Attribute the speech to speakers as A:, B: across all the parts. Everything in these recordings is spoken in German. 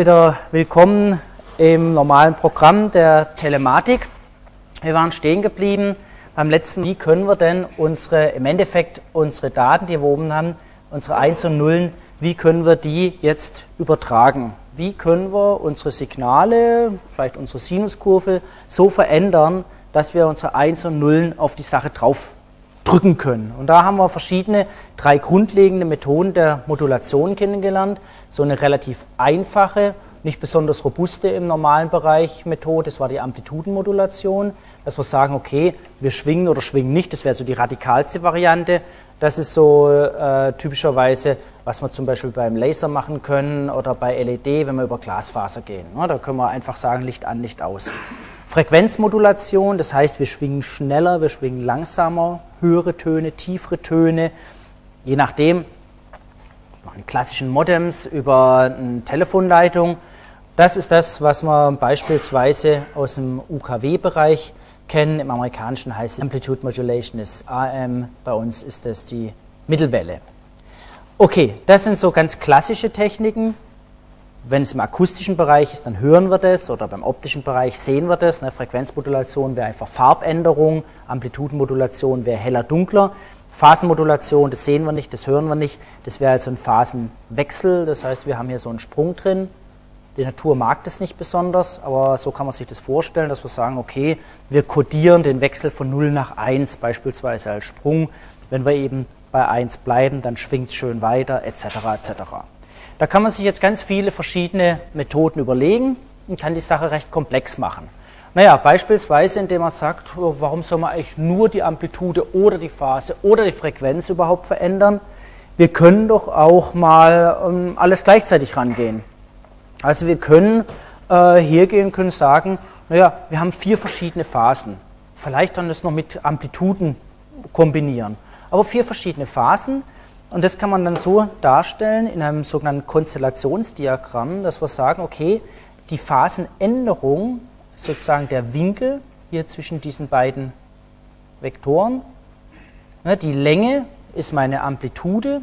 A: wieder willkommen im normalen Programm der Telematik. Wir waren stehen geblieben beim letzten, wie können wir denn unsere, im Endeffekt unsere Daten, die wir oben haben, unsere 1 und Nullen, wie können wir die jetzt übertragen? Wie können wir unsere Signale, vielleicht unsere Sinuskurve, so verändern, dass wir unsere 1 und Nullen auf die Sache drauf drücken können. Und da haben wir verschiedene, drei grundlegende Methoden der Modulation kennengelernt. So eine relativ einfache, nicht besonders robuste im normalen Bereich Methode, das war die Amplitudenmodulation, dass wir sagen, okay, wir schwingen oder schwingen nicht, das wäre so die radikalste Variante. Das ist so äh, typischerweise, was wir zum Beispiel beim Laser machen können oder bei LED, wenn wir über Glasfaser gehen. Ja, da können wir einfach sagen, Licht an, Licht aus. Frequenzmodulation, das heißt, wir schwingen schneller, wir schwingen langsamer, höhere Töne, tiefere Töne, je nachdem. Machen klassischen Modems über eine Telefonleitung. Das ist das, was wir beispielsweise aus dem UKW-Bereich kennen. Im amerikanischen heißt es Amplitude Modulation ist AM, bei uns ist das die Mittelwelle. Okay, das sind so ganz klassische Techniken. Wenn es im akustischen Bereich ist, dann hören wir das oder beim optischen Bereich sehen wir das. Eine Frequenzmodulation wäre einfach Farbänderung, Amplitudenmodulation wäre heller, dunkler. Phasenmodulation, das sehen wir nicht, das hören wir nicht. Das wäre also ein Phasenwechsel, das heißt, wir haben hier so einen Sprung drin. Die Natur mag das nicht besonders, aber so kann man sich das vorstellen, dass wir sagen, okay, wir kodieren den Wechsel von 0 nach 1 beispielsweise als Sprung. Wenn wir eben bei 1 bleiben, dann schwingt es schön weiter, etc. etc. Da kann man sich jetzt ganz viele verschiedene Methoden überlegen und kann die Sache recht komplex machen. Naja, beispielsweise, indem man sagt, oh, warum soll man eigentlich nur die Amplitude oder die Phase oder die Frequenz überhaupt verändern? Wir können doch auch mal um, alles gleichzeitig rangehen. Also wir können äh, hier gehen, können sagen, naja, wir haben vier verschiedene Phasen. Vielleicht dann das noch mit Amplituden kombinieren. Aber vier verschiedene Phasen, und das kann man dann so darstellen in einem sogenannten Konstellationsdiagramm, dass wir sagen, okay, die Phasenänderung, sozusagen der Winkel hier zwischen diesen beiden Vektoren, ne, die Länge ist meine Amplitude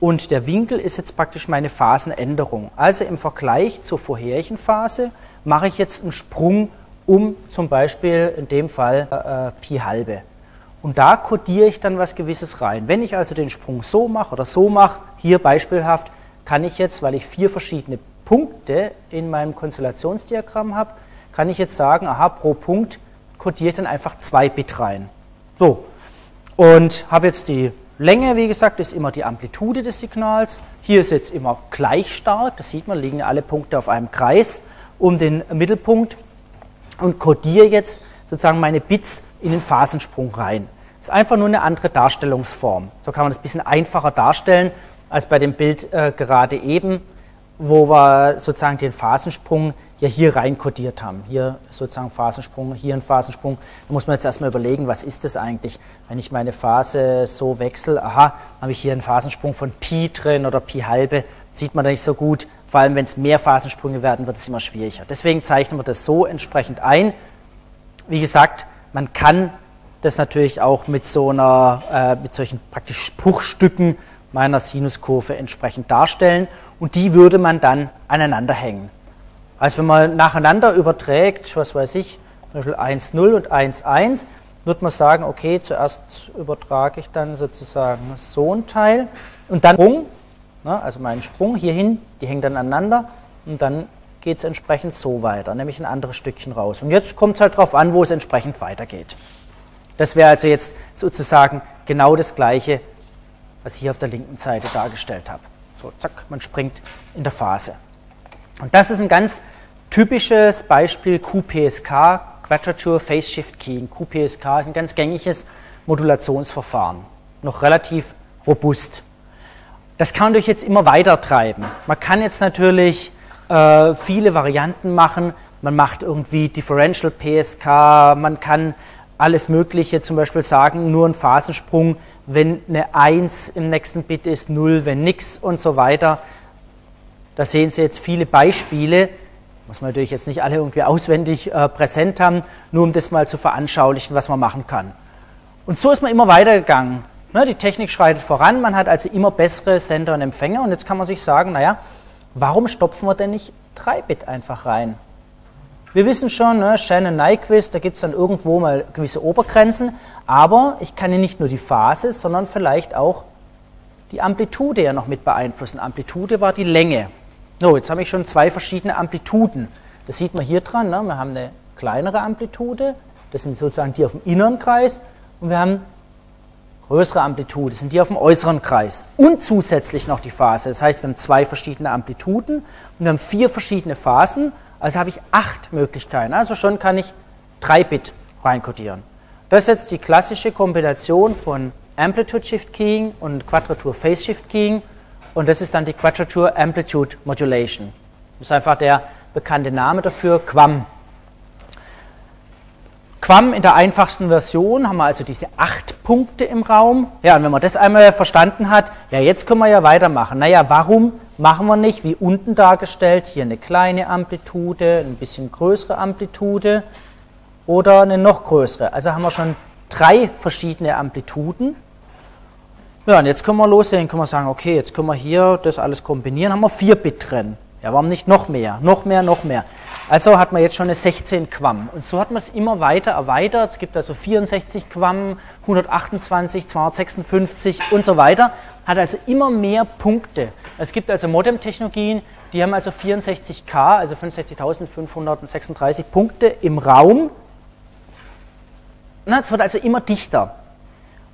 A: und der Winkel ist jetzt praktisch meine Phasenänderung. Also im Vergleich zur vorherigen Phase mache ich jetzt einen Sprung um zum Beispiel in dem Fall äh, Pi halbe. Und da kodiere ich dann was Gewisses rein. Wenn ich also den Sprung so mache oder so mache, hier beispielhaft, kann ich jetzt, weil ich vier verschiedene Punkte in meinem Konstellationsdiagramm habe, kann ich jetzt sagen, aha, pro Punkt kodiere ich dann einfach zwei Bit rein. So, und habe jetzt die Länge, wie gesagt, ist immer die Amplitude des Signals. Hier ist jetzt immer gleich stark, das sieht man, liegen alle Punkte auf einem Kreis um den Mittelpunkt und kodiere jetzt sozusagen meine Bits in den Phasensprung rein. Ist einfach nur eine andere Darstellungsform. So kann man das ein bisschen einfacher darstellen als bei dem Bild äh, gerade eben, wo wir sozusagen den Phasensprung ja hier rein kodiert haben. Hier sozusagen Phasensprung, hier ein Phasensprung. Da muss man jetzt erstmal überlegen, was ist das eigentlich? Wenn ich meine Phase so wechsle, aha, habe ich hier einen Phasensprung von Pi drin oder Pi halbe, sieht man da nicht so gut. Vor allem, wenn es mehr Phasensprünge werden, wird es immer schwieriger. Deswegen zeichnen wir das so entsprechend ein. Wie gesagt, man kann das natürlich auch mit so einer, äh, mit solchen praktisch Bruchstücken meiner Sinuskurve entsprechend darstellen und die würde man dann aneinander hängen. Also wenn man nacheinander überträgt, was weiß ich, zum Beispiel 1, 0 und 1, 1, wird man sagen, okay, zuerst übertrage ich dann sozusagen so ein Teil und dann Sprung, ne, also meinen Sprung hierhin, die hängen dann aneinander und dann geht es entsprechend so weiter, nämlich ein anderes Stückchen raus. Und jetzt kommt es halt darauf an, wo es entsprechend weitergeht. Das wäre also jetzt sozusagen genau das Gleiche, was ich hier auf der linken Seite dargestellt habe. So, zack, man springt in der Phase. Und das ist ein ganz typisches Beispiel QPSK, Quadrature Phase Shift Keying. QPSK ist ein ganz gängiges Modulationsverfahren, noch relativ robust. Das kann man durch jetzt immer weiter treiben. Man kann jetzt natürlich äh, viele Varianten machen. Man macht irgendwie Differential PSK, man kann alles Mögliche, zum Beispiel sagen, nur ein Phasensprung, wenn eine 1 im nächsten Bit ist, 0, wenn nichts und so weiter. Da sehen Sie jetzt viele Beispiele, muss man natürlich jetzt nicht alle irgendwie auswendig äh, präsent haben, nur um das mal zu veranschaulichen, was man machen kann. Und so ist man immer weitergegangen. Ne, die Technik schreitet voran, man hat also immer bessere Sender und Empfänger und jetzt kann man sich sagen, naja, warum stopfen wir denn nicht 3 Bit einfach rein? Wir wissen schon, ne, Shannon-Nyquist, da gibt es dann irgendwo mal gewisse Obergrenzen, aber ich kann ja nicht nur die Phase, sondern vielleicht auch die Amplitude ja noch mit beeinflussen. Amplitude war die Länge. So, jetzt habe ich schon zwei verschiedene Amplituden. Das sieht man hier dran. Ne? Wir haben eine kleinere Amplitude, das sind sozusagen die auf dem inneren Kreis, und wir haben größere Amplitude, das sind die auf dem äußeren Kreis. Und zusätzlich noch die Phase. Das heißt, wir haben zwei verschiedene Amplituden und wir haben vier verschiedene Phasen also habe ich acht Möglichkeiten. Also schon kann ich 3 Bit reinkodieren. Das ist jetzt die klassische Kombination von Amplitude Shift Keying und Quadratur Phase Shift Keying. Und das ist dann die Quadratur Amplitude Modulation. Das ist einfach der bekannte Name dafür, QAM. QAM in der einfachsten Version haben wir also diese acht Punkte im Raum. Ja, und wenn man das einmal verstanden hat, ja, jetzt können wir ja weitermachen. Naja, warum machen wir nicht, wie unten dargestellt, hier eine kleine Amplitude, ein bisschen größere Amplitude oder eine noch größere. Also haben wir schon drei verschiedene Amplituden. Ja, und jetzt können wir loslegen, können wir sagen, okay, jetzt können wir hier das alles kombinieren, haben wir 4 Bit drin. Ja, warum nicht noch mehr, noch mehr, noch mehr? Also hat man jetzt schon eine 16 Quam. Und so hat man es immer weiter erweitert. Es gibt also 64 Quam, 128, 256 und so weiter. Hat also immer mehr Punkte. Es gibt also Modem-Technologien, die haben also 64K, also 65.536 Punkte im Raum. Es wird also immer dichter.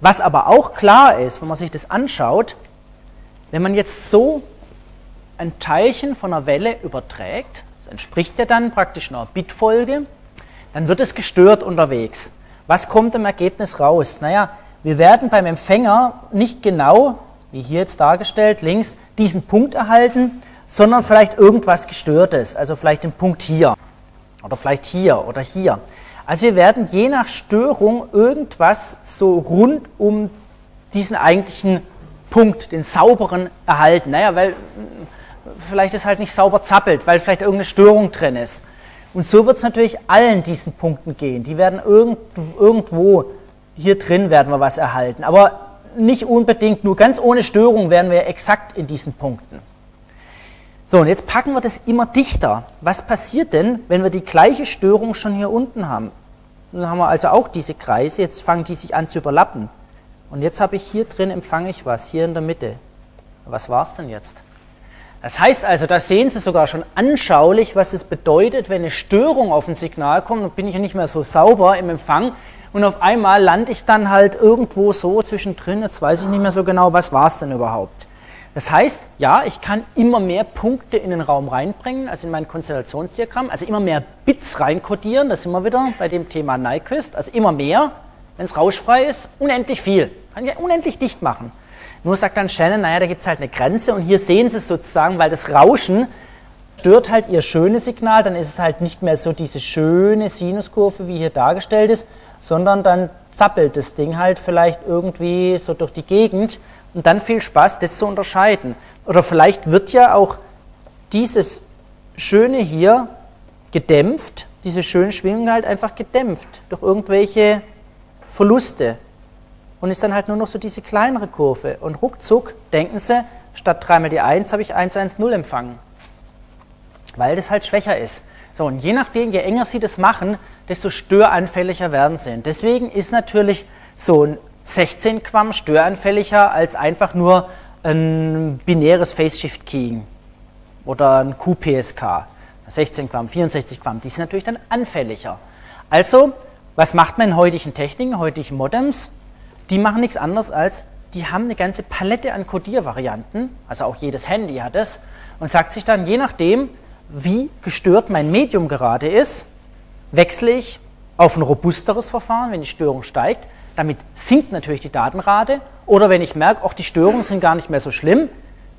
A: Was aber auch klar ist, wenn man sich das anschaut, wenn man jetzt so ein Teilchen von einer Welle überträgt, das entspricht ja dann praktisch einer Bitfolge, dann wird es gestört unterwegs. Was kommt im Ergebnis raus? Naja, wir werden beim Empfänger nicht genau, wie hier jetzt dargestellt, links, diesen Punkt erhalten, sondern vielleicht irgendwas Gestörtes, also vielleicht den Punkt hier oder vielleicht hier oder hier. Also wir werden je nach Störung irgendwas so rund um diesen eigentlichen Punkt, den sauberen, erhalten. Naja, weil vielleicht es halt nicht sauber zappelt, weil vielleicht irgendeine Störung drin ist. Und so wird es natürlich allen diesen Punkten gehen. Die werden irgend, irgendwo hier drin werden wir was erhalten. Aber nicht unbedingt nur ganz ohne Störung werden wir exakt in diesen Punkten. So, und jetzt packen wir das immer dichter. Was passiert denn, wenn wir die gleiche Störung schon hier unten haben? Dann haben wir also auch diese Kreise, jetzt fangen die sich an zu überlappen. Und jetzt habe ich hier drin, empfange ich was, hier in der Mitte. Was war es denn jetzt? Das heißt also, da sehen Sie sogar schon anschaulich, was es bedeutet, wenn eine Störung auf ein Signal kommt, dann bin ich ja nicht mehr so sauber im Empfang und auf einmal lande ich dann halt irgendwo so zwischendrin, jetzt weiß ich nicht mehr so genau, was war es denn überhaupt. Das heißt, ja, ich kann immer mehr Punkte in den Raum reinbringen, also in mein Konstellationsdiagramm, also immer mehr Bits reinkodieren, das sind wir wieder bei dem Thema Nyquist, also immer mehr, wenn es rauschfrei ist, unendlich viel, kann ich ja unendlich dicht machen. Nur sagt dann Shannon, naja, da gibt es halt eine Grenze und hier sehen Sie es sozusagen, weil das Rauschen stört halt Ihr schönes Signal, dann ist es halt nicht mehr so diese schöne Sinuskurve, wie hier dargestellt ist, sondern dann zappelt das Ding halt vielleicht irgendwie so durch die Gegend und dann viel Spaß, das zu unterscheiden. Oder vielleicht wird ja auch dieses Schöne hier gedämpft, diese schönen Schwingungen halt einfach gedämpft durch irgendwelche Verluste und ist dann halt nur noch so diese kleinere Kurve. Und ruckzuck denken sie, statt 3 mal die 1 habe ich 1, 1, 0 empfangen. Weil das halt schwächer ist. So, und je nachdem, je enger sie das machen, desto störanfälliger werden sie. Deswegen ist natürlich so ein 16 Quam störanfälliger als einfach nur ein binäres Phase-Shift Keying oder ein QPSK. 16 Quam, 64 Quam, die sind natürlich dann anfälliger. Also, was macht man in heutigen Techniken, heutigen Modems? Die machen nichts anderes als, die haben eine ganze Palette an Codiervarianten, also auch jedes Handy hat es, und sagt sich dann, je nachdem, wie gestört mein Medium gerade ist, wechsle ich auf ein robusteres Verfahren, wenn die Störung steigt. Damit sinkt natürlich die Datenrate. Oder wenn ich merke, auch die Störungen sind gar nicht mehr so schlimm,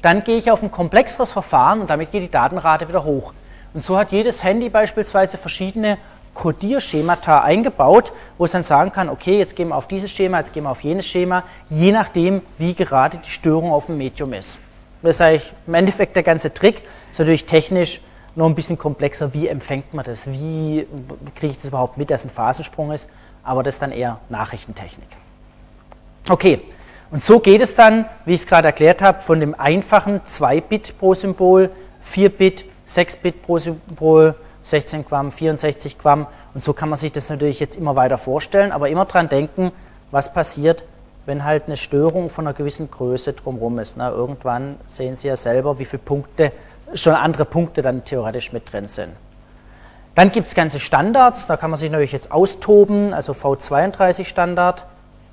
A: dann gehe ich auf ein komplexeres Verfahren und damit geht die Datenrate wieder hoch. Und so hat jedes Handy beispielsweise verschiedene Codierschemata eingebaut, wo es dann sagen kann, okay, jetzt gehen wir auf dieses Schema, jetzt gehen wir auf jenes Schema, je nachdem, wie gerade die Störung auf dem Medium ist. Das ist eigentlich im Endeffekt der ganze Trick, ist natürlich technisch noch ein bisschen komplexer, wie empfängt man das, wie kriege ich das überhaupt mit, dass ein Phasensprung ist, aber das ist dann eher Nachrichtentechnik. Okay, und so geht es dann, wie ich es gerade erklärt habe, von dem einfachen 2-Bit pro Symbol 4 Bit, 6 Bit pro, pro 16 Quam, 64 Quam. Und so kann man sich das natürlich jetzt immer weiter vorstellen, aber immer dran denken, was passiert, wenn halt eine Störung von einer gewissen Größe drumherum ist. Na, irgendwann sehen Sie ja selber, wie viele Punkte, schon andere Punkte dann theoretisch mit drin sind. Dann gibt es ganze Standards, da kann man sich natürlich jetzt austoben, also V32 Standard,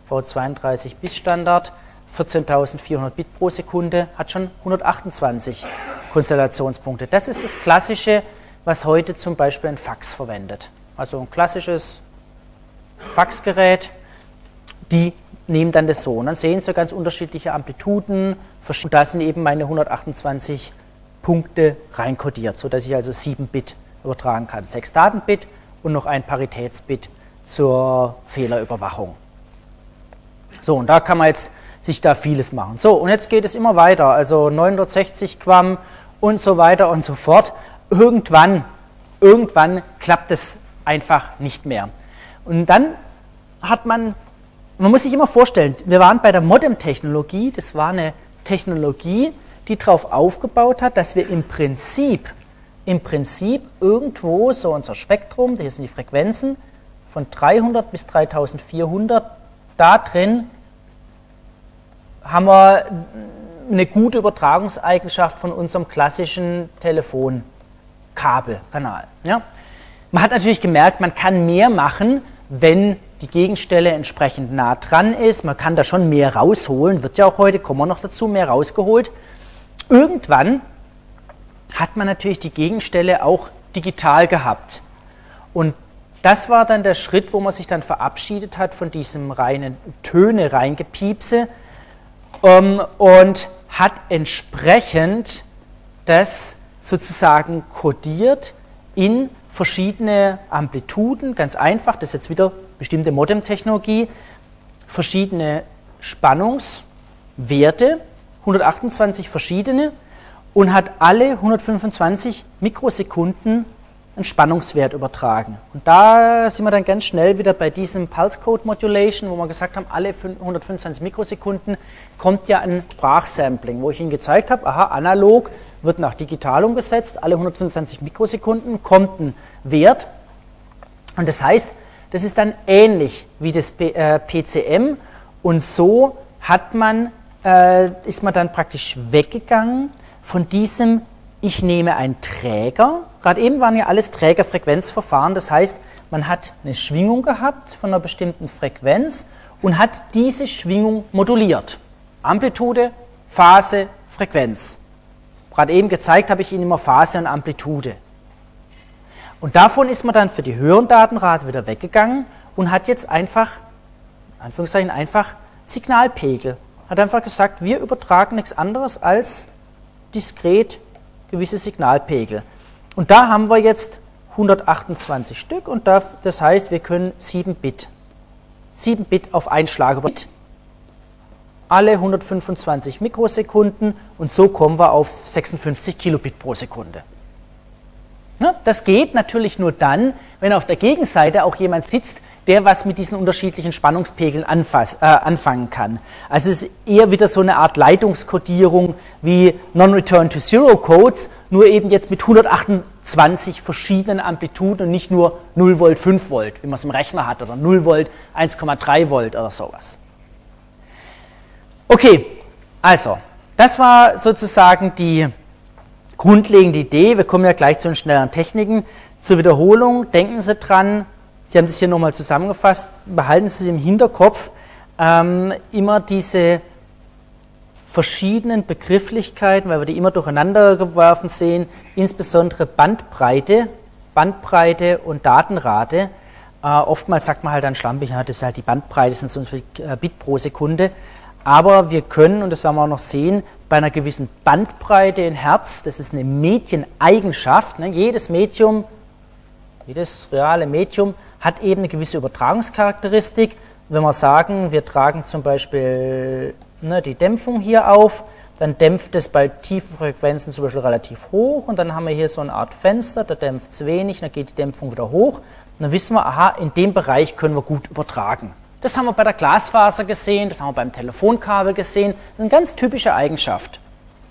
A: V32 bis Standard, 14.400 Bit pro Sekunde, hat schon 128 Konstellationspunkte. Das ist das Klassische, was heute zum Beispiel ein Fax verwendet. Also ein klassisches Faxgerät, die nehmen dann das so. Und dann sehen Sie ganz unterschiedliche Amplituden. Und da sind eben meine 128 Punkte reinkodiert, sodass ich also 7 Bit übertragen kann. 6 Datenbit und noch ein Paritätsbit zur Fehlerüberwachung. So, und da kann man jetzt sich da vieles machen. So, und jetzt geht es immer weiter, also 960 Quam und so weiter und so fort. Irgendwann, irgendwann klappt es einfach nicht mehr. Und dann hat man man muss sich immer vorstellen, wir waren bei der Modem-Technologie, das war eine Technologie, die darauf aufgebaut hat, dass wir im Prinzip, im Prinzip irgendwo so unser Spektrum, hier sind die Frequenzen, von 300 bis 3400, da drin haben wir eine gute Übertragungseigenschaft von unserem klassischen Telefonkabelkanal. Ja? Man hat natürlich gemerkt, man kann mehr machen, wenn die Gegenstelle entsprechend nah dran ist. Man kann da schon mehr rausholen, wird ja auch heute, kommen wir noch dazu, mehr rausgeholt. Irgendwann hat man natürlich die Gegenstelle auch digital gehabt. Und das war dann der Schritt, wo man sich dann verabschiedet hat von diesem reinen Töne reingepiepse ähm, und hat entsprechend das sozusagen kodiert in verschiedene Amplituden, ganz einfach, das ist jetzt wieder bestimmte Modem-Technologie, verschiedene Spannungswerte, 128 verschiedene und hat alle 125 Mikrosekunden einen Spannungswert übertragen. Und da sind wir dann ganz schnell wieder bei diesem Pulse Code Modulation, wo wir gesagt haben, alle 125 Mikrosekunden kommt ja ein Sprachsampling, wo ich Ihnen gezeigt habe, aha, analog wird nach digital umgesetzt, alle 125 Mikrosekunden kommt ein Wert. Und das heißt, das ist dann ähnlich wie das PCM äh, und so hat man, äh, ist man dann praktisch weggegangen von diesem, ich nehme einen Träger, gerade eben waren ja alles Trägerfrequenzverfahren, das heißt, man hat eine Schwingung gehabt von einer bestimmten Frequenz und hat diese Schwingung moduliert. Amplitude, Phase, Frequenz. Gerade eben gezeigt habe ich Ihnen immer Phase und Amplitude. Und davon ist man dann für die höheren Datenrate wieder weggegangen und hat jetzt einfach, Anführungszeichen einfach, Signalpegel. Hat einfach gesagt, wir übertragen nichts anderes als diskret gewisse Signalpegel. Und da haben wir jetzt 128 Stück und das heißt, wir können 7 Bit, 7 Bit auf einen Schlag über alle 125 Mikrosekunden und so kommen wir auf 56 Kilobit pro Sekunde. Das geht natürlich nur dann, wenn auf der Gegenseite auch jemand sitzt, der was mit diesen unterschiedlichen Spannungspegeln anfass, äh, anfangen kann. Also es ist eher wieder so eine Art Leitungskodierung wie Non-Return-to-Zero-Codes, nur eben jetzt mit 128 verschiedenen Amplituden und nicht nur 0 Volt, 5 Volt, wie man es im Rechner hat, oder 0 Volt, 1,3 Volt oder sowas. Okay, also, das war sozusagen die grundlegende Idee. Wir kommen ja gleich zu den schnelleren Techniken. Zur Wiederholung, denken Sie dran, Sie haben das hier nochmal zusammengefasst, behalten Sie im Hinterkopf ähm, immer diese verschiedenen Begrifflichkeiten, weil wir die immer durcheinander geworfen sehen, insbesondere Bandbreite, Bandbreite und Datenrate. Äh, oftmals sagt man halt dann schlampig, ja, das ist halt die Bandbreite, das sind so viele äh, Bit pro Sekunde. Aber wir können, und das werden wir auch noch sehen, bei einer gewissen Bandbreite in Herz, das ist eine Medieneigenschaft, ne? jedes Medium, jedes reale Medium hat eben eine gewisse Übertragungscharakteristik. Wenn wir sagen, wir tragen zum Beispiel ne, die Dämpfung hier auf, dann dämpft es bei tiefen Frequenzen zum Beispiel relativ hoch und dann haben wir hier so eine Art Fenster, da dämpft es wenig, dann geht die Dämpfung wieder hoch. Und dann wissen wir, aha, in dem Bereich können wir gut übertragen. Das haben wir bei der Glasfaser gesehen, das haben wir beim Telefonkabel gesehen. Das ist eine ganz typische Eigenschaft.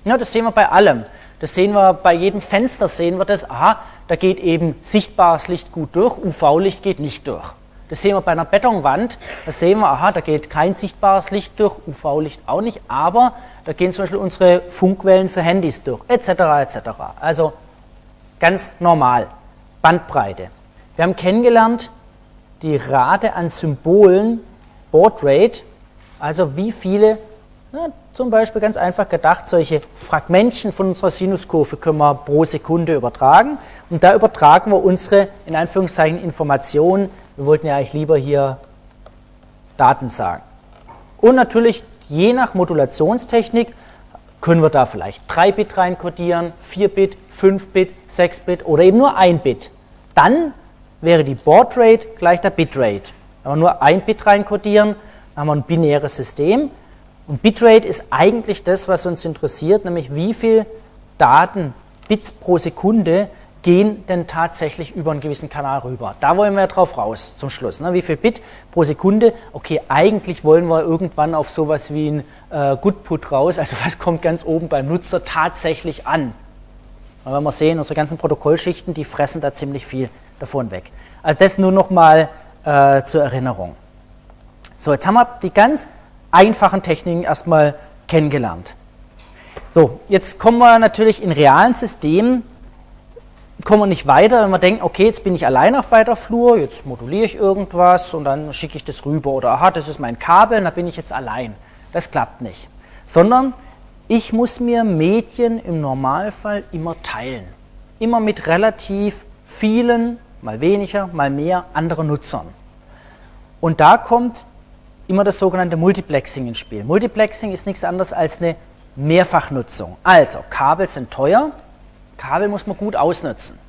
A: Ja, das sehen wir bei allem. Das sehen wir bei jedem Fenster, sehen wir das, aha, da geht eben sichtbares Licht gut durch, UV-Licht geht nicht durch. Das sehen wir bei einer Betonwand, da sehen wir, aha, da geht kein sichtbares Licht durch, UV-Licht auch nicht, aber da gehen zum Beispiel unsere Funkwellen für Handys durch, etc. etc. Also ganz normal, Bandbreite. Wir haben kennengelernt die Rate an Symbolen, Baud also wie viele ja, zum Beispiel ganz einfach gedacht, solche Fragmentchen von unserer Sinuskurve können wir pro Sekunde übertragen. Und da übertragen wir unsere, in Anführungszeichen, Informationen. Wir wollten ja eigentlich lieber hier Daten sagen. Und natürlich, je nach Modulationstechnik, können wir da vielleicht 3 Bit reinkodieren, 4 Bit, 5 Bit, 6 Bit oder eben nur 1 Bit. Dann wäre die Baud gleich der Bitrate. Wenn wir nur 1 Bit reinkodieren, haben wir ein binäres System. Und Bitrate ist eigentlich das, was uns interessiert, nämlich wie viel Daten, Bits pro Sekunde gehen denn tatsächlich über einen gewissen Kanal rüber. Da wollen wir drauf raus zum Schluss. Ne? Wie viel Bit pro Sekunde? Okay, eigentlich wollen wir irgendwann auf sowas wie ein äh, Goodput raus, also was kommt ganz oben beim Nutzer tatsächlich an. Und wenn wir sehen, unsere ganzen Protokollschichten, die fressen da ziemlich viel davon weg. Also das nur noch mal äh, zur Erinnerung. So, jetzt haben wir die ganz einfachen Techniken erstmal kennengelernt. So, jetzt kommen wir natürlich in realen Systemen, kommen wir nicht weiter, wenn wir denken, okay, jetzt bin ich allein auf weiter Flur, jetzt moduliere ich irgendwas und dann schicke ich das rüber oder aha, das ist mein Kabel, da bin ich jetzt allein. Das klappt nicht. Sondern ich muss mir Medien im Normalfall immer teilen. Immer mit relativ vielen, mal weniger, mal mehr anderen Nutzern. Und da kommt immer das sogenannte Multiplexing ins Spiel. Multiplexing ist nichts anderes als eine Mehrfachnutzung. Also, Kabel sind teuer, Kabel muss man gut ausnutzen.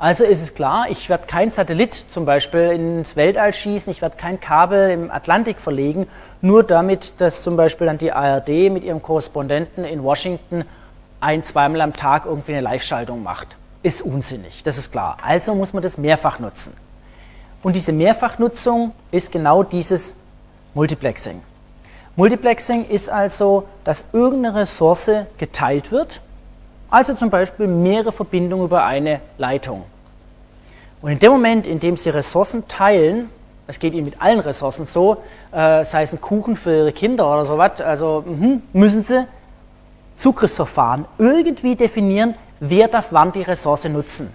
A: Also ist es klar, ich werde kein Satellit zum Beispiel ins Weltall schießen, ich werde kein Kabel im Atlantik verlegen, nur damit, dass zum Beispiel dann die ARD mit ihrem Korrespondenten in Washington ein, zweimal am Tag irgendwie eine Live-Schaltung macht. Ist unsinnig, das ist klar. Also muss man das mehrfach nutzen. Und diese Mehrfachnutzung ist genau dieses Multiplexing. Multiplexing ist also, dass irgendeine Ressource geteilt wird, also zum Beispiel mehrere Verbindungen über eine Leitung. Und in dem Moment, in dem Sie Ressourcen teilen, das geht Ihnen mit allen Ressourcen so, äh, sei es ein Kuchen für Ihre Kinder oder sowas, also mh, müssen Sie Zugriffsverfahren irgendwie definieren, wer darf wann die Ressource nutzen.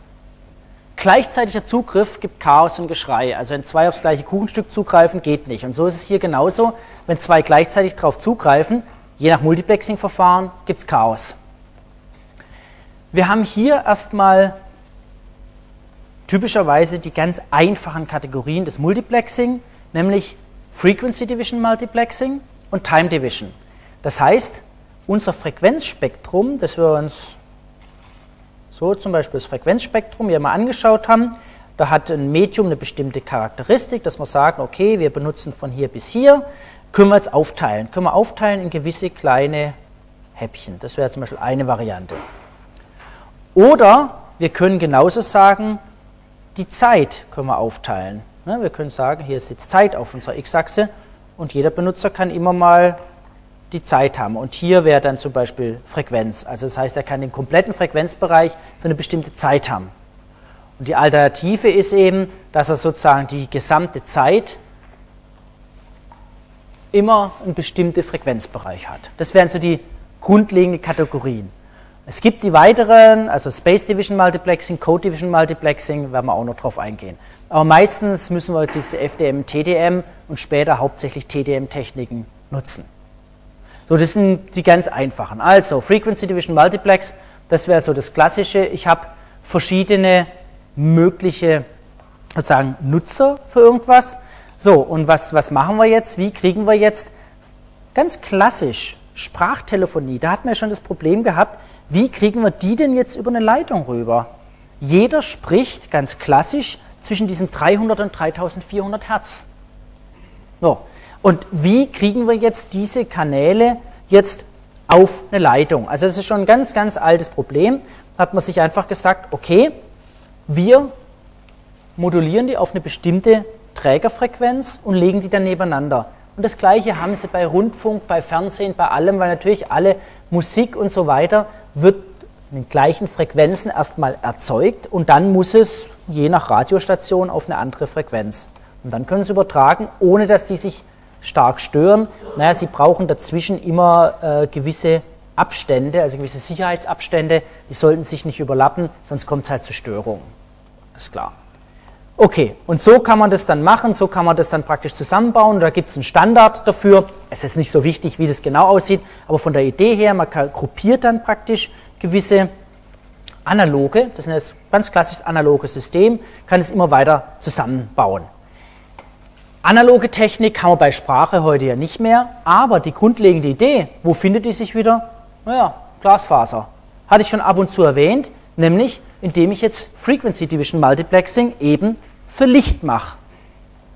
A: Gleichzeitiger Zugriff gibt Chaos und Geschrei. Also wenn zwei aufs gleiche Kuchenstück zugreifen, geht nicht. Und so ist es hier genauso. Wenn zwei gleichzeitig darauf zugreifen, je nach Multiplexing-Verfahren, gibt es Chaos. Wir haben hier erstmal typischerweise die ganz einfachen Kategorien des Multiplexing, nämlich Frequency Division Multiplexing und Time Division. Das heißt, unser Frequenzspektrum, das wir uns so zum Beispiel das Frequenzspektrum, wir mal angeschaut haben, da hat ein Medium eine bestimmte Charakteristik, dass wir sagen, okay, wir benutzen von hier bis hier, können wir jetzt aufteilen. Können wir aufteilen in gewisse kleine Häppchen. Das wäre zum Beispiel eine Variante. Oder wir können genauso sagen, die Zeit können wir aufteilen. Wir können sagen, hier ist jetzt Zeit auf unserer x-Achse und jeder Benutzer kann immer mal die Zeit haben. Und hier wäre dann zum Beispiel Frequenz. Also das heißt, er kann den kompletten Frequenzbereich für eine bestimmte Zeit haben. Und die Alternative ist eben, dass er sozusagen die gesamte Zeit immer einen bestimmten Frequenzbereich hat. Das wären so die grundlegenden Kategorien. Es gibt die weiteren, also Space Division Multiplexing, Code Division Multiplexing, werden wir auch noch drauf eingehen. Aber meistens müssen wir diese FDM, TDM und später hauptsächlich TDM-Techniken nutzen. So, das sind die ganz einfachen. Also, Frequency Division Multiplex, das wäre so das Klassische. Ich habe verschiedene mögliche sozusagen Nutzer für irgendwas. So, und was, was machen wir jetzt? Wie kriegen wir jetzt ganz klassisch Sprachtelefonie? Da hatten wir schon das Problem gehabt, wie kriegen wir die denn jetzt über eine Leitung rüber? Jeder spricht ganz klassisch zwischen diesen 300 und 3400 Hertz. So, und wie kriegen wir jetzt diese Kanäle jetzt auf eine Leitung? Also das ist schon ein ganz, ganz altes Problem. Da hat man sich einfach gesagt, okay, wir modulieren die auf eine bestimmte Trägerfrequenz und legen die dann nebeneinander. Und das gleiche haben sie bei Rundfunk, bei Fernsehen, bei allem, weil natürlich alle Musik und so weiter wird in den gleichen Frequenzen erstmal erzeugt und dann muss es je nach Radiostation auf eine andere Frequenz. Und dann können sie übertragen, ohne dass die sich stark stören. Naja, sie brauchen dazwischen immer äh, gewisse Abstände, also gewisse Sicherheitsabstände, die sollten sich nicht überlappen, sonst kommt es halt zu Störungen. Ist klar. Okay, und so kann man das dann machen, so kann man das dann praktisch zusammenbauen. Da gibt es einen Standard dafür. Es ist nicht so wichtig, wie das genau aussieht, aber von der Idee her, man gruppiert dann praktisch gewisse analoge, das ist ein ganz klassisches analoges System, kann es immer weiter zusammenbauen. Analoge Technik haben wir bei Sprache heute ja nicht mehr, aber die grundlegende Idee, wo findet die sich wieder? Naja, Glasfaser. Hatte ich schon ab und zu erwähnt, nämlich indem ich jetzt Frequency Division Multiplexing eben für Licht mache.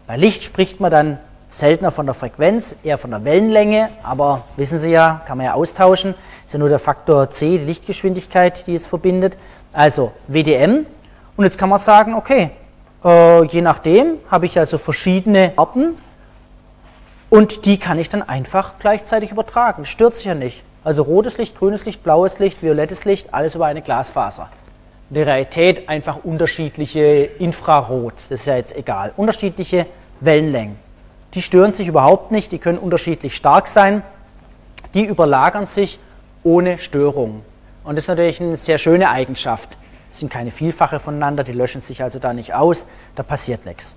A: Bei Licht spricht man dann seltener von der Frequenz, eher von der Wellenlänge, aber wissen Sie ja, kann man ja austauschen, ist ja nur der Faktor c, die Lichtgeschwindigkeit, die es verbindet. Also WDM. Und jetzt kann man sagen, okay, äh, je nachdem habe ich also verschiedene Arten und die kann ich dann einfach gleichzeitig übertragen. Stört sich ja nicht. Also rotes Licht, grünes Licht, blaues Licht, violettes Licht, alles über eine Glasfaser. In der Realität einfach unterschiedliche Infrarots, das ist ja jetzt egal, unterschiedliche Wellenlängen. Die stören sich überhaupt nicht, die können unterschiedlich stark sein, die überlagern sich ohne Störung. Und das ist natürlich eine sehr schöne Eigenschaft sind keine Vielfache voneinander, die löschen sich also da nicht aus, da passiert nichts.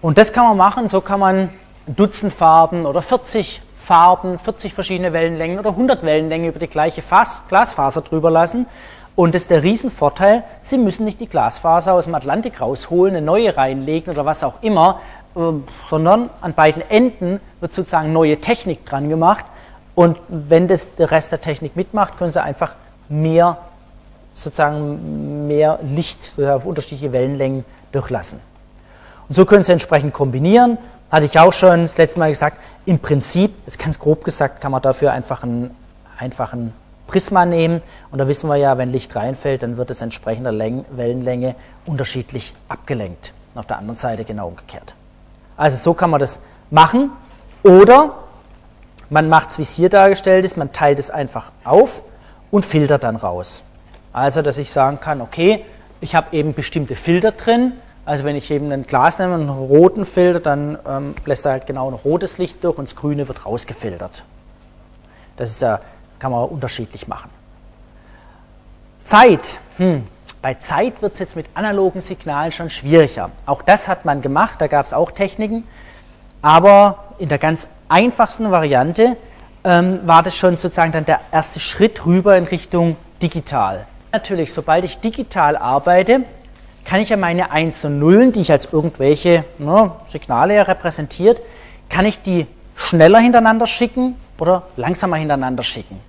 A: Und das kann man machen, so kann man ein Dutzend Farben oder 40 Farben, 40 verschiedene Wellenlängen oder 100 Wellenlängen über die gleiche Fas Glasfaser drüber lassen. Und das ist der Riesenvorteil, Sie müssen nicht die Glasfaser aus dem Atlantik rausholen, eine neue reinlegen oder was auch immer, äh, sondern an beiden Enden wird sozusagen neue Technik dran gemacht. Und wenn das der Rest der Technik mitmacht, können Sie einfach mehr sozusagen mehr Licht auf unterschiedliche Wellenlängen durchlassen. Und so können Sie entsprechend kombinieren. Hatte ich auch schon das letzte Mal gesagt, im Prinzip, jetzt ganz grob gesagt, kann man dafür einfach einen einfachen Prisma nehmen. Und da wissen wir ja, wenn Licht reinfällt, dann wird es entsprechender Läng Wellenlänge unterschiedlich abgelenkt. Und auf der anderen Seite genau umgekehrt. Also so kann man das machen. Oder man macht es, wie es hier dargestellt ist, man teilt es einfach auf und filtert dann raus. Also, dass ich sagen kann, okay, ich habe eben bestimmte Filter drin. Also wenn ich eben ein Glas nehme, einen roten Filter, dann ähm, lässt er halt genau ein rotes Licht durch und das Grüne wird rausgefiltert. Das ist ja, kann man unterschiedlich machen. Zeit. Hm. Bei Zeit wird es jetzt mit analogen Signalen schon schwieriger. Auch das hat man gemacht, da gab es auch Techniken. Aber in der ganz einfachsten Variante ähm, war das schon sozusagen dann der erste Schritt rüber in Richtung digital. Natürlich, sobald ich digital arbeite, kann ich ja meine 1 und Nullen, die ich als irgendwelche ne, Signale repräsentiert, kann ich die schneller hintereinander schicken oder langsamer hintereinander schicken.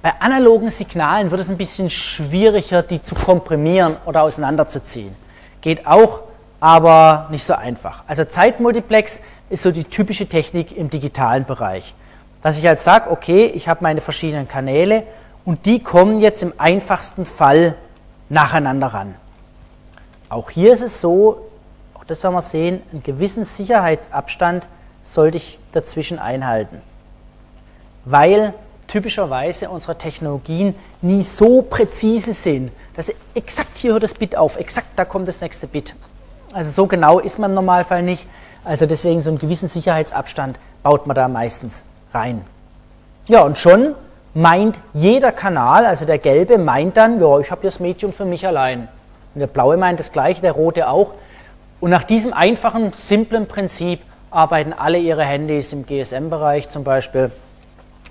A: Bei analogen Signalen wird es ein bisschen schwieriger, die zu komprimieren oder auseinanderzuziehen. Geht auch, aber nicht so einfach. Also Zeitmultiplex ist so die typische Technik im digitalen Bereich. Dass ich halt sage, okay, ich habe meine verschiedenen Kanäle und die kommen jetzt im einfachsten Fall nacheinander ran. Auch hier ist es so, auch das soll man sehen, einen gewissen Sicherheitsabstand sollte ich dazwischen einhalten. Weil typischerweise unsere Technologien nie so präzise sind, dass exakt hier hört das Bit auf, exakt da kommt das nächste Bit. Also so genau ist man im Normalfall nicht. Also deswegen so einen gewissen Sicherheitsabstand baut man da meistens rein. Ja, und schon meint jeder Kanal, also der gelbe, meint dann, ja, ich habe das Medium für mich allein. Und der blaue meint das gleiche, der rote auch. Und nach diesem einfachen, simplen Prinzip arbeiten alle ihre Handys im GSM-Bereich zum Beispiel.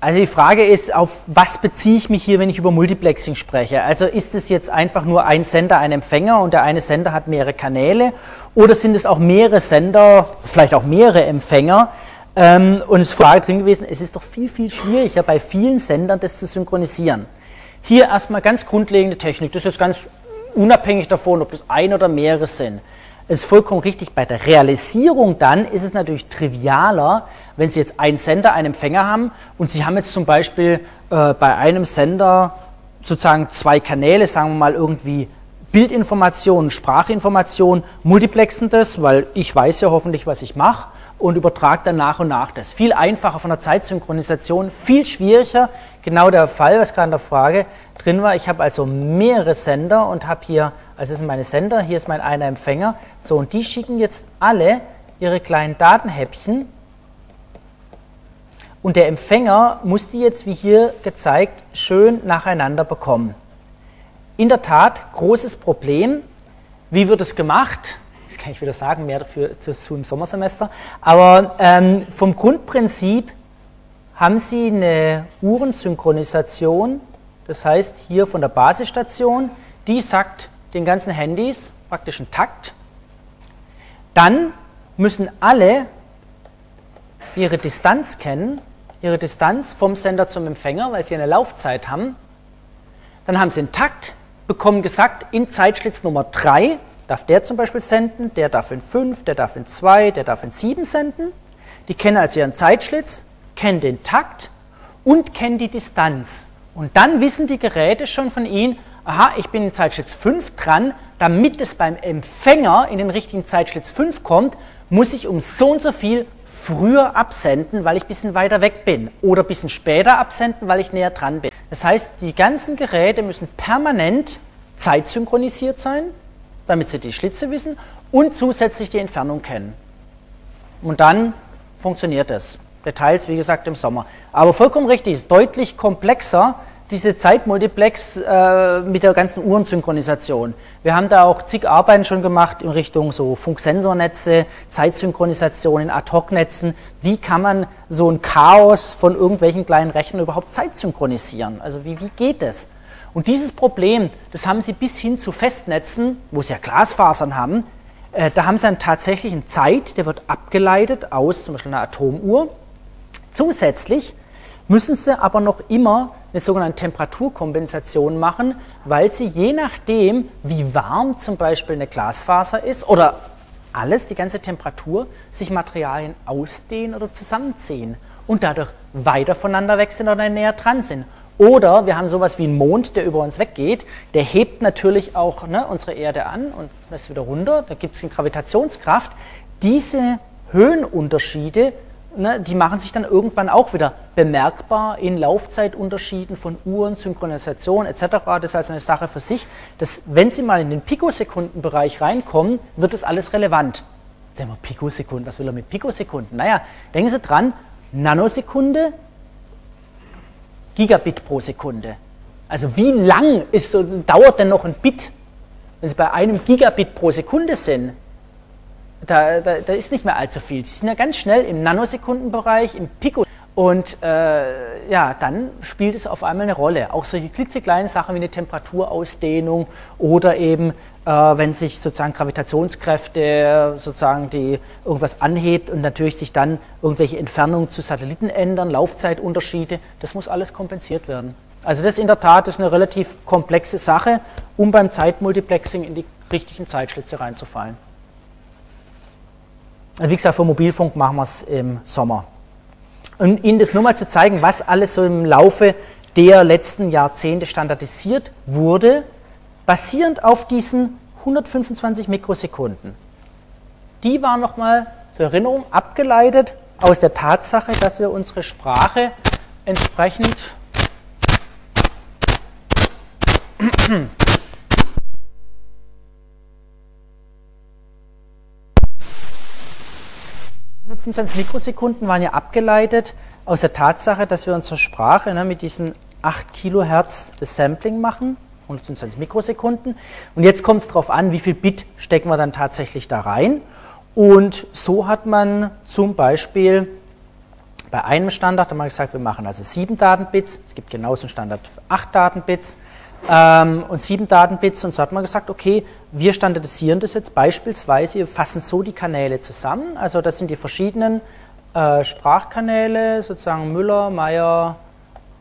A: Also die Frage ist, auf was beziehe ich mich hier, wenn ich über Multiplexing spreche? Also ist es jetzt einfach nur ein Sender, ein Empfänger und der eine Sender hat mehrere Kanäle oder sind es auch mehrere Sender, vielleicht auch mehrere Empfänger? Ähm, und es ist Frage drin gewesen, es ist doch viel, viel schwieriger bei vielen Sendern das zu synchronisieren. Hier erstmal ganz grundlegende Technik, das ist ganz unabhängig davon, ob das ein oder mehrere sind. Es ist vollkommen richtig, bei der Realisierung dann ist es natürlich trivialer, wenn Sie jetzt einen Sender, einen Empfänger haben und Sie haben jetzt zum Beispiel äh, bei einem Sender sozusagen zwei Kanäle, sagen wir mal irgendwie Bildinformation, Sprachinformation, multiplexen das, weil ich weiß ja hoffentlich, was ich mache und übertrage dann nach und nach das. Viel einfacher von der Zeitsynchronisation, viel schwieriger. Genau der Fall, was gerade in der Frage drin war. Ich habe also mehrere Sender und habe hier, also das sind meine Sender, hier ist mein einer Empfänger. So, und die schicken jetzt alle ihre kleinen Datenhäppchen und der Empfänger muss die jetzt, wie hier gezeigt, schön nacheinander bekommen. In der Tat, großes Problem. Wie wird es gemacht? Das kann ich wieder sagen, mehr dafür zu, zu im Sommersemester. Aber ähm, vom Grundprinzip haben Sie eine Uhrensynchronisation, das heißt hier von der Basisstation, die sagt den ganzen Handys praktisch einen Takt. Dann müssen alle ihre Distanz kennen ihre Distanz vom Sender zum Empfänger, weil sie eine Laufzeit haben. Dann haben sie einen Takt, bekommen gesagt, in Zeitschlitz Nummer 3 darf der zum Beispiel senden, der darf in 5, der darf in 2, der darf in 7 senden. Die kennen also ihren Zeitschlitz, kennen den Takt und kennen die Distanz. Und dann wissen die Geräte schon von ihnen, aha, ich bin in Zeitschlitz 5 dran, damit es beim Empfänger in den richtigen Zeitschlitz 5 kommt, muss ich um so und so viel früher absenden, weil ich ein bisschen weiter weg bin oder ein bisschen später absenden, weil ich näher dran bin. Das heißt, die ganzen Geräte müssen permanent zeitsynchronisiert sein, damit sie die Schlitze wissen und zusätzlich die Entfernung kennen. Und dann funktioniert es. Details, wie gesagt, im Sommer. Aber vollkommen richtig, ist deutlich komplexer, diese Zeitmultiplex äh, mit der ganzen Uhrensynchronisation. Wir haben da auch zig Arbeiten schon gemacht in Richtung so Funksensornetze, Zeitsynchronisation in Ad-Hoc-Netzen. Wie kann man so ein Chaos von irgendwelchen kleinen Rechnern überhaupt zeitsynchronisieren? Also wie, wie geht das? Und dieses Problem, das haben sie bis hin zu Festnetzen, wo sie ja Glasfasern haben, äh, da haben sie dann tatsächlich eine Zeit, der wird abgeleitet aus zum Beispiel einer Atomuhr. Zusätzlich müssen sie aber noch immer eine sogenannte Temperaturkompensation machen, weil sie je nachdem, wie warm zum Beispiel eine Glasfaser ist oder alles, die ganze Temperatur, sich Materialien ausdehnen oder zusammenziehen und dadurch weiter voneinander weg sind oder näher dran sind. Oder wir haben sowas wie einen Mond, der über uns weggeht, der hebt natürlich auch ne, unsere Erde an und lässt wieder runter, da gibt es eine Gravitationskraft. Diese Höhenunterschiede ne, die machen sich dann irgendwann auch wieder bemerkbar in Laufzeitunterschieden von Uhren, Synchronisation etc. Das ist also eine Sache für sich. Dass, wenn Sie mal in den Pikosekundenbereich reinkommen, wird das alles relevant. Sagen wir Pikosekunden, was will er mit Pikosekunden? Naja, denken Sie dran, Nanosekunde, Gigabit pro Sekunde. Also wie lang ist, dauert denn noch ein Bit? Wenn Sie bei einem Gigabit pro Sekunde sind, da, da, da, ist nicht mehr allzu viel. Sie sind ja ganz schnell im Nanosekundenbereich, im Pico. Und äh, ja, dann spielt es auf einmal eine Rolle. Auch solche klitzekleinen Sachen wie eine Temperaturausdehnung oder eben, äh, wenn sich sozusagen Gravitationskräfte sozusagen die irgendwas anhebt und natürlich sich dann irgendwelche Entfernungen zu Satelliten ändern, Laufzeitunterschiede, das muss alles kompensiert werden. Also das in der Tat ist eine relativ komplexe Sache, um beim Zeitmultiplexing in die richtigen Zeitschlitze reinzufallen. Wie gesagt, für Mobilfunk machen wir es im Sommer. Und Ihnen das nur mal zu zeigen, was alles so im Laufe der letzten Jahrzehnte standardisiert wurde, basierend auf diesen 125 Mikrosekunden. Die waren nochmal zur Erinnerung abgeleitet aus der Tatsache, dass wir unsere Sprache entsprechend 25 Mikrosekunden waren ja abgeleitet aus der Tatsache, dass wir unsere Sprache ne, mit diesen 8 Kilohertz das Sampling machen, 125 Mikrosekunden. Und jetzt kommt es darauf an, wie viel Bit stecken wir dann tatsächlich da rein. Und so hat man zum Beispiel Bei einem Standard haben wir gesagt, wir machen also sieben Datenbits. Es gibt genauso einen Standard für acht Datenbits ähm, und sieben Datenbits. Und so hat man gesagt, okay, wir standardisieren das jetzt beispielsweise, wir fassen so die Kanäle zusammen. Also das sind die verschiedenen äh, Sprachkanäle, sozusagen Müller, Meier,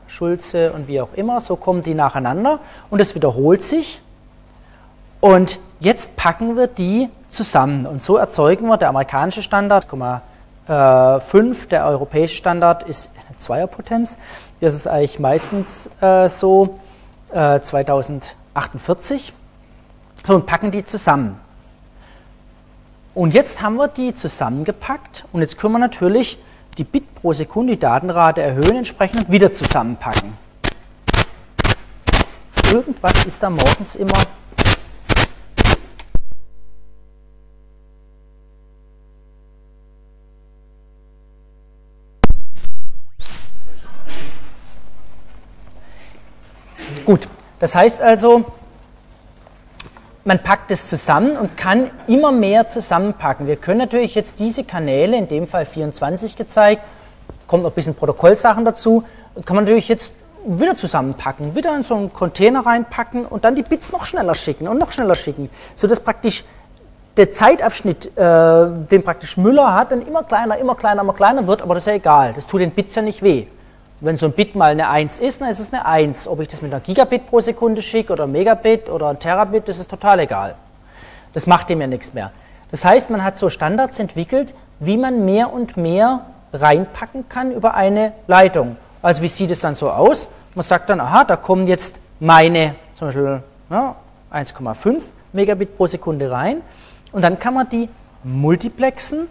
A: Schulze und wie auch immer. So kommen die nacheinander und es wiederholt sich. Und jetzt packen wir die zusammen und so erzeugen wir der amerikanische Standard 5, der europäische Standard ist eine Zweierpotenz. Das ist eigentlich meistens äh, so äh, 2048. So, und packen die zusammen. Und jetzt haben wir die zusammengepackt und jetzt können wir natürlich die Bit pro Sekunde, die Datenrate erhöhen entsprechend und wieder zusammenpacken. Irgendwas ist da morgens immer Gut, das heißt also, man packt es zusammen und kann immer mehr zusammenpacken. Wir können natürlich jetzt diese Kanäle, in dem Fall 24 gezeigt, kommt noch ein bisschen Protokollsachen dazu, kann man natürlich jetzt wieder zusammenpacken, wieder in so einen Container reinpacken und dann die Bits noch schneller schicken und noch schneller schicken, sodass praktisch der Zeitabschnitt, äh, den praktisch Müller hat, dann immer kleiner, immer kleiner, immer kleiner wird, aber das ist ja egal, das tut den Bits ja nicht weh. Wenn so ein Bit mal eine 1 ist, dann ist es eine 1. Ob ich das mit einer Gigabit pro Sekunde schicke oder Megabit oder ein Terabit, das ist total egal. Das macht dem ja nichts mehr. Das heißt, man hat so Standards entwickelt, wie man mehr und mehr reinpacken kann über eine Leitung. Also wie sieht es dann so aus? Man sagt dann, aha, da kommen jetzt meine zum Beispiel ja, 1,5 Megabit pro Sekunde rein und dann kann man die multiplexen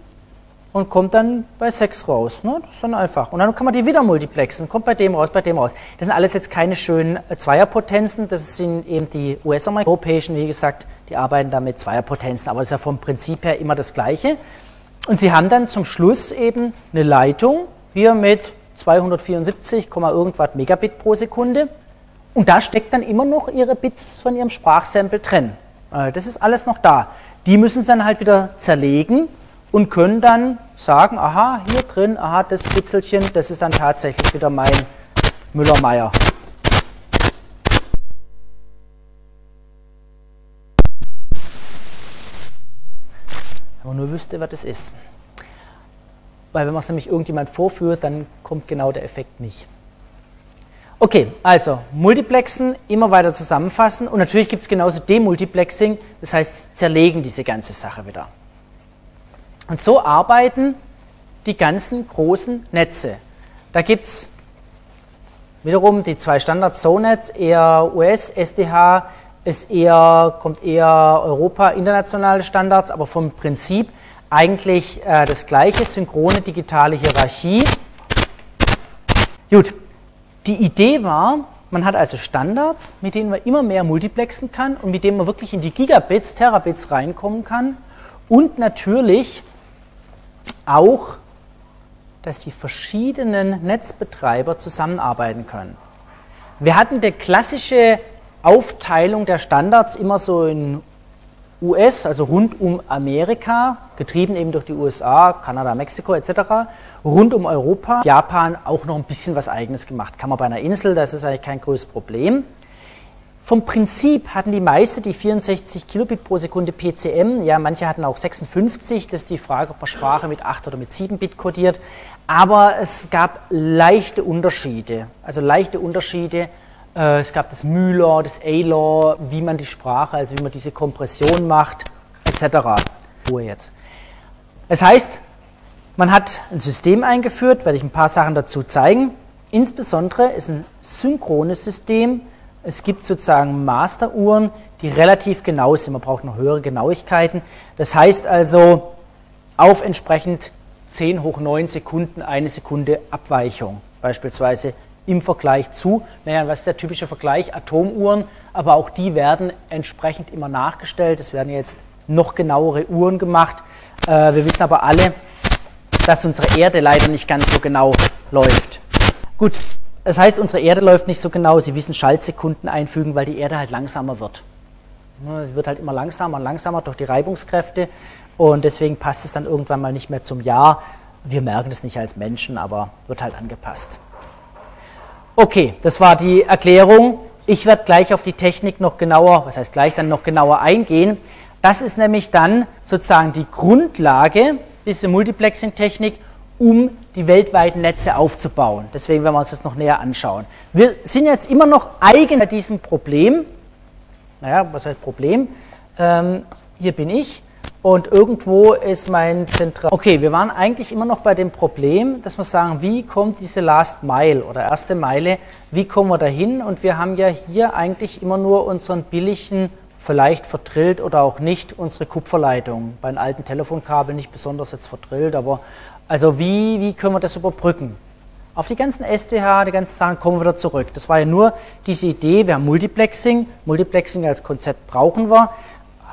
A: und kommt dann bei 6 raus. Ne? Das ist dann einfach. Und dann kann man die wieder multiplexen, kommt bei dem raus, bei dem raus. Das sind alles jetzt keine schönen äh, Zweierpotenzen, das sind eben die US-amerikanischen, wie gesagt, die arbeiten da mit Zweierpotenzen, aber es ist ja vom Prinzip her immer das Gleiche. Und sie haben dann zum Schluss eben eine Leitung, hier mit 274, irgendwas Megabit pro Sekunde. Und da steckt dann immer noch ihre Bits von ihrem Sprachsample drin. Äh, das ist alles noch da. Die müssen sie dann halt wieder zerlegen und können dann sagen, aha, hier drin, aha, das Pitzelchen, das ist dann tatsächlich wieder mein Müller-Meyer. Wenn man nur wüsste, was das ist. Weil wenn man es nämlich irgendjemand vorführt, dann kommt genau der Effekt nicht. Okay, also Multiplexen, immer weiter zusammenfassen und natürlich gibt es genauso Demultiplexing, das heißt zerlegen diese ganze Sache wieder. Und so arbeiten die ganzen großen Netze. Da gibt es wiederum die zwei Standards, SONET, eher US, SDH ist eher, kommt eher Europa, internationale Standards, aber vom Prinzip eigentlich äh, das gleiche, synchrone digitale Hierarchie. Gut, die Idee war, man hat also Standards, mit denen man immer mehr multiplexen kann und mit denen man wirklich in die Gigabits, Terabits reinkommen kann und natürlich auch, dass die verschiedenen Netzbetreiber zusammenarbeiten können. Wir hatten die klassische Aufteilung der Standards immer so in US, also rund um Amerika, getrieben eben durch die USA, Kanada, Mexiko etc., rund um Europa, Japan auch noch ein bisschen was Eigenes gemacht. Kann man bei einer Insel, das ist eigentlich kein größeres Problem. Vom Prinzip hatten die meisten die 64 Kilobit pro Sekunde PCM. Ja, manche hatten auch 56. Das ist die Frage, ob man Sprache mit 8 oder mit 7 Bit codiert. Aber es gab leichte Unterschiede. Also leichte Unterschiede. Äh, es gab das Müller, das A-Law, wie man die Sprache, also wie man diese Kompression macht, etc. Ruhe jetzt. Das heißt, man hat ein System eingeführt, werde ich ein paar Sachen dazu zeigen. Insbesondere ist ein synchrones System, es gibt sozusagen Masteruhren, die relativ genau sind. Man braucht noch höhere Genauigkeiten. Das heißt also auf entsprechend 10 hoch 9 Sekunden eine Sekunde Abweichung. Beispielsweise im Vergleich zu, naja, was ist der typische Vergleich? Atomuhren, aber auch die werden entsprechend immer nachgestellt. Es werden jetzt noch genauere Uhren gemacht. Äh, wir wissen aber alle, dass unsere Erde leider nicht ganz so genau läuft. Gut, das heißt, unsere Erde läuft nicht so genau. Sie wissen Schaltsekunden einfügen, weil die Erde halt langsamer wird. Sie wird halt immer langsamer und langsamer durch die Reibungskräfte und deswegen passt es dann irgendwann mal nicht mehr zum Jahr. Wir merken das nicht als Menschen, aber wird halt angepasst. Okay, das war die Erklärung. Ich werde gleich auf die Technik noch genauer, was heißt gleich, dann noch genauer eingehen. Das ist nämlich dann sozusagen die Grundlage, diese Multiplexing-Technik, um die weltweiten Netze aufzubauen. Deswegen werden wir uns das noch näher anschauen. Wir sind jetzt immer noch eigen bei diesem Problem. Naja, was heißt Problem? Ähm, hier bin ich und irgendwo ist mein Zentral. Okay, wir waren eigentlich immer noch bei dem Problem, dass wir sagen, wie kommt diese Last Mile oder erste Meile, wie kommen wir dahin? Und wir haben ja hier eigentlich immer nur unseren billigen, vielleicht verdrillt oder auch nicht, unsere Kupferleitung. Bei einem alten Telefonkabel nicht besonders jetzt verdrillt, aber also wie, wie können wir das überbrücken? Auf die ganzen STH, die ganzen Sachen kommen wir wieder zurück. Das war ja nur diese Idee, wir haben Multiplexing. Multiplexing als Konzept brauchen wir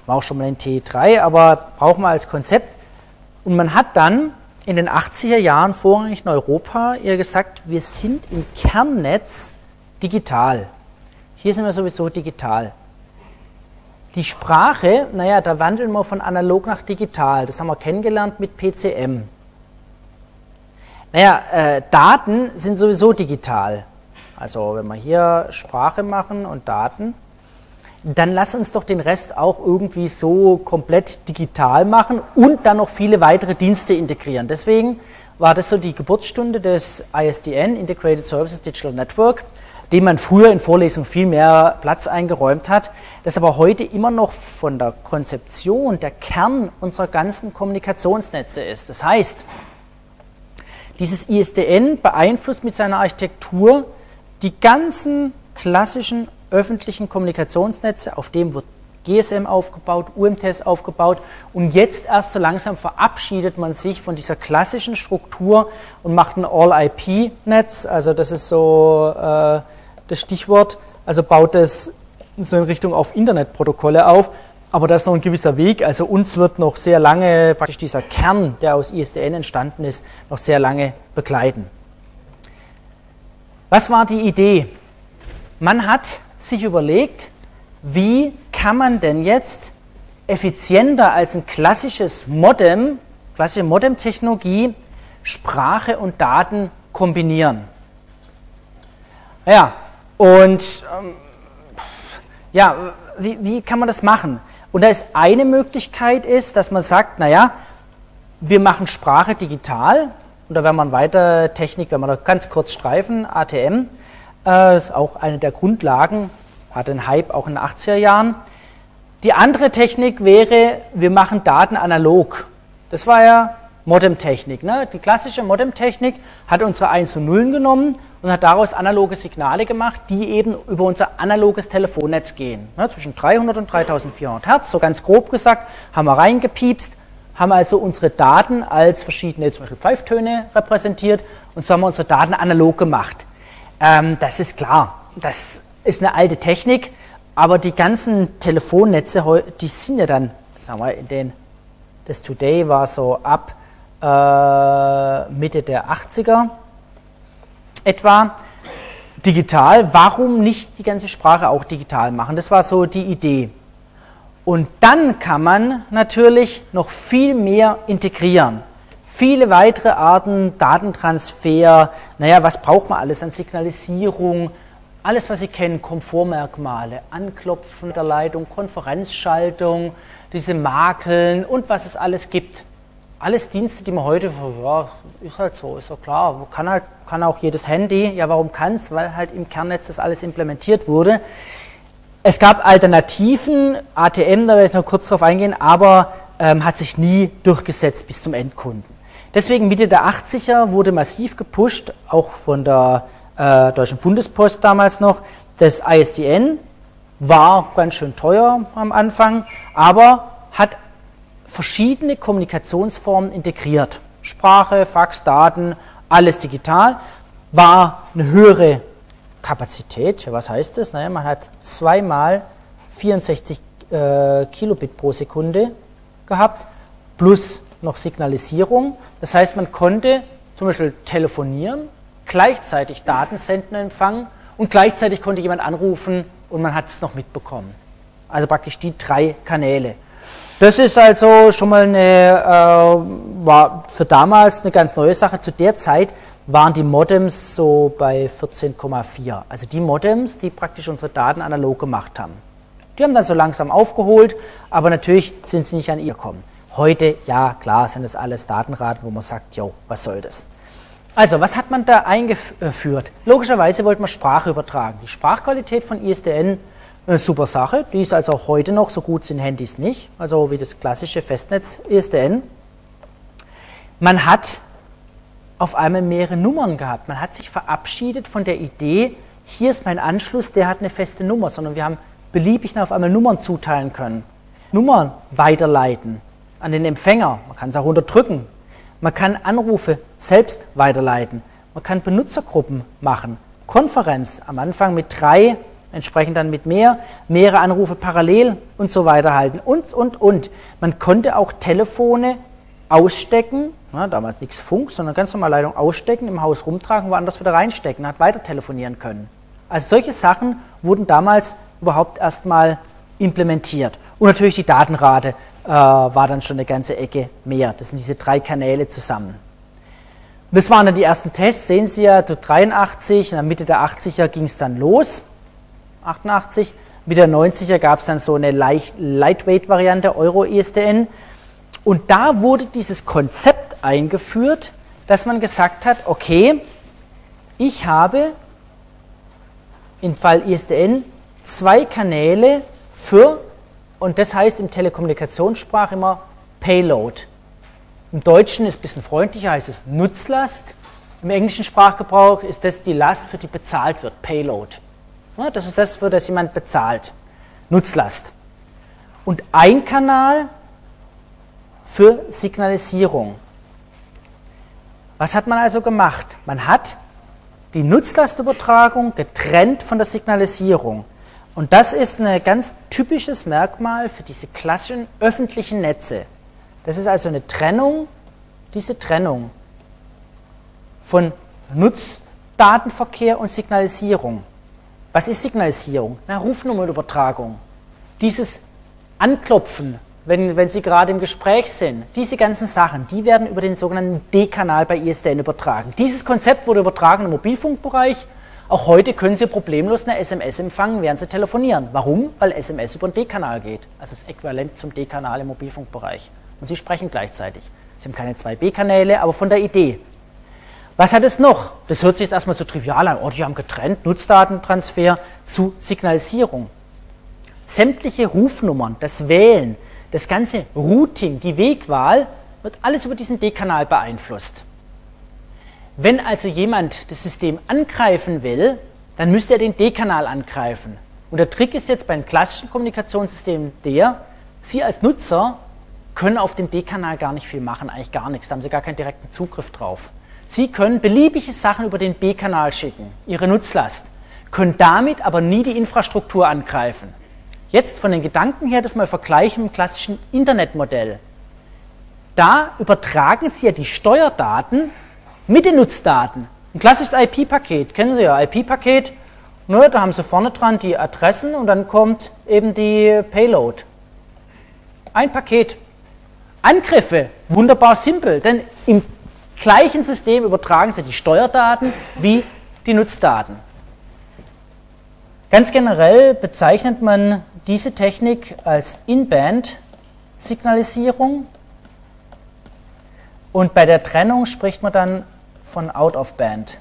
A: war auch schon mal in T3, aber brauchen wir als Konzept. Und man hat dann in den 80er Jahren vorrangig in Europa eher gesagt, wir sind im Kernnetz digital. Hier sind wir sowieso digital. Die Sprache, naja, da wandeln wir von analog nach digital. Das haben wir kennengelernt mit PCM. Naja, äh, Daten sind sowieso digital. Also wenn wir hier Sprache machen und Daten, dann lass uns doch den Rest auch irgendwie so komplett digital machen und dann noch viele weitere Dienste integrieren. Deswegen war das so die Geburtsstunde des ISDN, Integrated Services Digital Network, dem man früher in Vorlesungen viel mehr Platz eingeräumt hat, das aber heute immer noch von der Konzeption der Kern unserer ganzen Kommunikationsnetze ist. Das heißt, dieses ISDN beeinflusst mit seiner Architektur die ganzen klassischen öffentlichen Kommunikationsnetze, auf dem wird GSM aufgebaut, UMTS aufgebaut. Und jetzt erst so langsam verabschiedet man sich von dieser klassischen Struktur und macht ein All-IP-Netz, also das ist so äh, das Stichwort, also baut es so in Richtung auf Internetprotokolle auf, aber das ist noch ein gewisser Weg, also uns wird noch sehr lange praktisch dieser Kern, der aus ISDN entstanden ist, noch sehr lange begleiten. Was war die Idee? Man hat sich überlegt, wie kann man denn jetzt effizienter als ein klassisches Modem, klassische Modem-Technologie, Sprache und Daten kombinieren. Ja, und ähm, ja, wie, wie kann man das machen? Und da ist eine Möglichkeit ist, dass man sagt, naja, wir machen Sprache digital und da werden wir weiter Technik, wenn wir da ganz kurz streifen, ATM, äh, ist auch eine der Grundlagen, hat einen Hype auch in den 80er Jahren. Die andere Technik wäre, wir machen Daten analog. Das war ja Modem-Technik. Ne? Die klassische Modem-Technik hat unsere 1 und Nullen genommen und hat daraus analoge Signale gemacht, die eben über unser analoges Telefonnetz gehen. Ne? Zwischen 300 und 3400 Hertz, so ganz grob gesagt, haben wir reingepiepst, haben also unsere Daten als verschiedene, zum Beispiel Pfeiftöne repräsentiert und so haben wir unsere Daten analog gemacht. Ähm, das ist klar, das ist eine alte Technik, aber die ganzen Telefonnetze, die sind ja dann, sagen wir, in den, das Today war so ab äh, Mitte der 80er etwa digital. Warum nicht die ganze Sprache auch digital machen? Das war so die Idee. Und dann kann man natürlich noch viel mehr integrieren viele weitere Arten, Datentransfer, naja, was braucht man alles an Signalisierung, alles, was Sie kennen, Komfortmerkmale, Anklopfen der Leitung, Konferenzschaltung, diese Makeln und was es alles gibt. Alles Dienste, die man heute, ja, ist halt so, ist doch klar, kann, halt, kann auch jedes Handy. Ja, warum kann es? Weil halt im Kernnetz das alles implementiert wurde. Es gab Alternativen, ATM, da werde ich noch kurz drauf eingehen, aber ähm, hat sich nie durchgesetzt bis zum Endkunden. Deswegen Mitte der 80er wurde massiv gepusht, auch von der äh, Deutschen Bundespost damals noch, das ISDN war ganz schön teuer am Anfang, aber hat verschiedene Kommunikationsformen integriert. Sprache, Fax, Daten, alles digital, war eine höhere Kapazität. Was heißt das? Naja, man hat zweimal 64 äh, Kilobit pro Sekunde gehabt, plus noch Signalisierung. Das heißt, man konnte zum Beispiel telefonieren, gleichzeitig Daten senden und empfangen und gleichzeitig konnte jemand anrufen und man hat es noch mitbekommen. Also praktisch die drei Kanäle. Das ist also schon mal eine, äh, war für damals eine ganz neue Sache. Zu der Zeit waren die Modems so bei 14,4. Also die Modems, die praktisch unsere Daten analog gemacht haben. Die haben dann so langsam aufgeholt, aber natürlich sind sie nicht an ihr gekommen. Heute, ja klar, sind das alles Datenraten, wo man sagt, jo, was soll das? Also, was hat man da eingeführt? Logischerweise wollte man Sprache übertragen. Die Sprachqualität von ISDN eine super Sache. Die ist also auch heute noch, so gut sind Handys nicht, also wie das klassische Festnetz ISDN. Man hat auf einmal mehrere Nummern gehabt. Man hat sich verabschiedet von der Idee, hier ist mein Anschluss, der hat eine feste Nummer, sondern wir haben beliebig auf einmal Nummern zuteilen können. Nummern weiterleiten an den Empfänger. Man kann es auch unterdrücken. Man kann Anrufe selbst weiterleiten. Man kann Benutzergruppen machen. Konferenz am Anfang mit drei entsprechend dann mit mehr, mehrere Anrufe parallel und so weiter halten und, und, und. Man konnte auch Telefone ausstecken, na, damals nichts Funk, sondern ganz normal Leitung ausstecken, im Haus rumtragen, woanders wieder reinstecken, hat weiter telefonieren können. Also solche Sachen wurden damals überhaupt erstmal implementiert. Und natürlich die Datenrate äh, war dann schon eine ganze Ecke mehr. Das sind diese drei Kanäle zusammen. das waren dann die ersten Tests, sehen Sie ja, 83, in der Mitte der 80er ging es dann los. 88. Mit der 90er gab es dann so eine Lightweight-Variante, Euro-ISDN. Und da wurde dieses Konzept eingeführt, dass man gesagt hat, okay, ich habe im Fall ISDN zwei Kanäle für, und das heißt im Telekommunikationssprach immer Payload. Im Deutschen ist es ein bisschen freundlicher, heißt es Nutzlast. Im englischen Sprachgebrauch ist das die Last, für die bezahlt wird, Payload. Das ist das, für das jemand bezahlt. Nutzlast. Und ein Kanal für Signalisierung. Was hat man also gemacht? Man hat die Nutzlastübertragung getrennt von der Signalisierung. Und das ist ein ganz typisches Merkmal für diese klassischen öffentlichen Netze. Das ist also eine Trennung, diese Trennung von Nutzdatenverkehr und Signalisierung. Was ist Signalisierung? Na, Rufnummernübertragung. Dieses Anklopfen, wenn, wenn Sie gerade im Gespräch sind, diese ganzen Sachen, die werden über den sogenannten D-Kanal bei ISDN übertragen. Dieses Konzept wurde übertragen im Mobilfunkbereich. Auch heute können Sie problemlos eine SMS empfangen, während Sie telefonieren. Warum? Weil SMS über den D-Kanal geht. Also das Äquivalent zum D-Kanal im Mobilfunkbereich. Und Sie sprechen gleichzeitig. Sie haben keine zwei B-Kanäle, aber von der Idee. Was hat es noch? Das hört sich jetzt erstmal so trivial an. Oh, die haben getrennt, Nutzdatentransfer zu Signalisierung. Sämtliche Rufnummern, das Wählen, das ganze Routing, die Wegwahl, wird alles über diesen D-Kanal beeinflusst. Wenn also jemand das System angreifen will, dann müsste er den D-Kanal angreifen. Und der Trick ist jetzt bei einem klassischen Kommunikationssystemen der, Sie als Nutzer können auf dem D-Kanal gar nicht viel machen, eigentlich gar nichts, da haben Sie gar keinen direkten Zugriff drauf. Sie können beliebige Sachen über den B-Kanal schicken, Ihre Nutzlast, können damit aber nie die Infrastruktur angreifen. Jetzt von den Gedanken her das mal vergleichen mit dem klassischen Internetmodell. Da übertragen Sie ja die Steuerdaten mit den Nutzdaten. Ein klassisches IP-Paket, kennen Sie ja, IP-Paket, ne, da haben Sie vorne dran die Adressen und dann kommt eben die Payload. Ein Paket. Angriffe, wunderbar simpel, denn im gleichen System übertragen Sie die Steuerdaten wie die Nutzdaten. Ganz generell bezeichnet man diese Technik als In-Band-Signalisierung und bei der Trennung spricht man dann von Out-of-Band.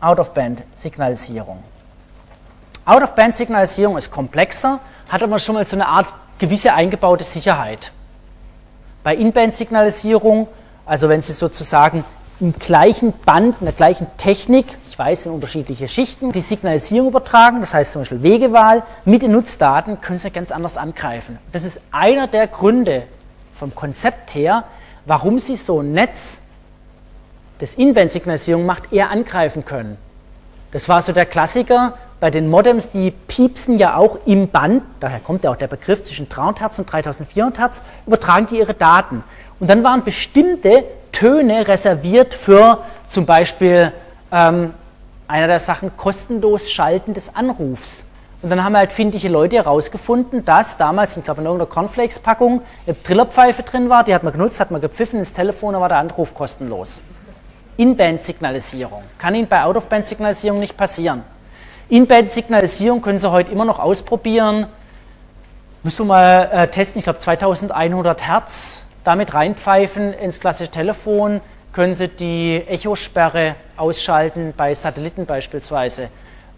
A: Out-of-Band-Signalisierung. Out-of-Band-Signalisierung ist komplexer, hat aber schon mal so eine Art gewisse eingebaute Sicherheit. Bei In-Band-Signalisierung also wenn Sie sozusagen im gleichen Band, in der gleichen Technik, ich weiß, in unterschiedliche Schichten, die Signalisierung übertragen, das heißt zum Beispiel Wegewahl, mit den Nutzdaten können Sie ganz anders angreifen. Das ist einer der Gründe vom Konzept her, warum Sie so ein Netz, das In-Band-Signalisierung macht, eher angreifen können. Das war so der Klassiker bei den Modems, die piepsen ja auch im Band, daher kommt ja auch der Begriff zwischen 300 Hertz und 3400 Hertz, übertragen die ihre Daten. Und dann waren bestimmte Töne reserviert für zum Beispiel ähm, einer der Sachen kostenlos Schalten des Anrufs. Und dann haben halt findige Leute herausgefunden, dass damals, ich glaube in irgendeiner Cornflakes-Packung, eine Trillerpfeife drin war, die hat man genutzt, hat man gepfiffen ins Telefon, dann war der Anruf kostenlos. In-Band-Signalisierung. Kann Ihnen bei Out-of-Band-Signalisierung nicht passieren. In-Band-Signalisierung können Sie heute immer noch ausprobieren. Müssen wir mal äh, testen, ich glaube 2100 Hertz damit reinpfeifen ins klassische Telefon. Können Sie die Echosperre ausschalten bei Satelliten beispielsweise.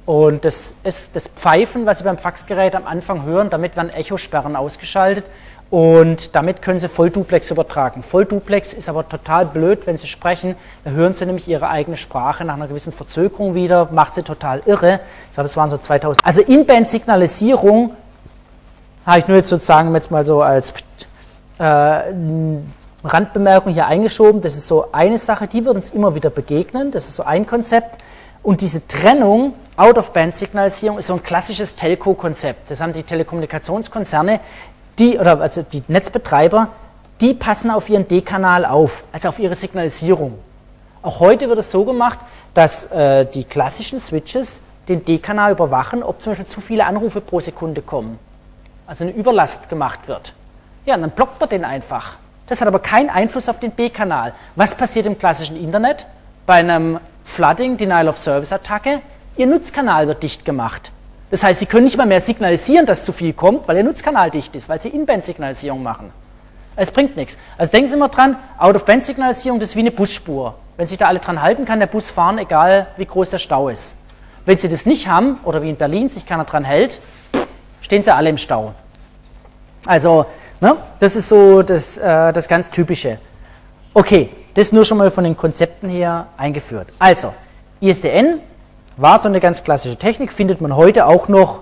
A: Und das ist das Pfeifen, was Sie beim Faxgerät am Anfang hören, damit werden Echosperren ausgeschaltet und damit können Sie Vollduplex übertragen. Vollduplex ist aber total blöd, wenn Sie sprechen, da hören Sie nämlich Ihre eigene Sprache nach einer gewissen Verzögerung wieder, macht Sie total irre. Ich glaube, das waren so 2000. Also In-Band-Signalisierung habe ich nur jetzt sozusagen jetzt mal so als Randbemerkung hier eingeschoben. Das ist so eine Sache, die wird uns immer wieder begegnen. Das ist so ein Konzept. Und diese Trennung Out-of-Band-Signalisierung ist so ein klassisches Telco-Konzept. Das haben die Telekommunikationskonzerne, die, oder also die Netzbetreiber, die passen auf ihren D-Kanal auf, also auf ihre Signalisierung. Auch heute wird es so gemacht, dass äh, die klassischen Switches den D-Kanal überwachen, ob zum Beispiel zu viele Anrufe pro Sekunde kommen. Also eine Überlast gemacht wird. Ja, und dann blockt man den einfach. Das hat aber keinen Einfluss auf den B-Kanal. Was passiert im klassischen Internet? Bei einem Flooding, Denial of Service Attacke, Ihr Nutzkanal wird dicht gemacht. Das heißt, Sie können nicht mal mehr signalisieren, dass zu viel kommt, weil Ihr Nutzkanal dicht ist, weil Sie In-Band-Signalisierung machen. Es bringt nichts. Also denken Sie mal dran, Out-of-Band-Signalisierung, das ist wie eine Busspur. Wenn sich da alle dran halten, kann der Bus fahren, egal wie groß der Stau ist. Wenn Sie das nicht haben, oder wie in Berlin sich keiner dran hält, stehen Sie alle im Stau. Also, ne, das ist so das, äh, das ganz Typische. Okay, das nur schon mal von den Konzepten her eingeführt. Also, ISDN war so eine ganz klassische Technik, findet man heute auch noch,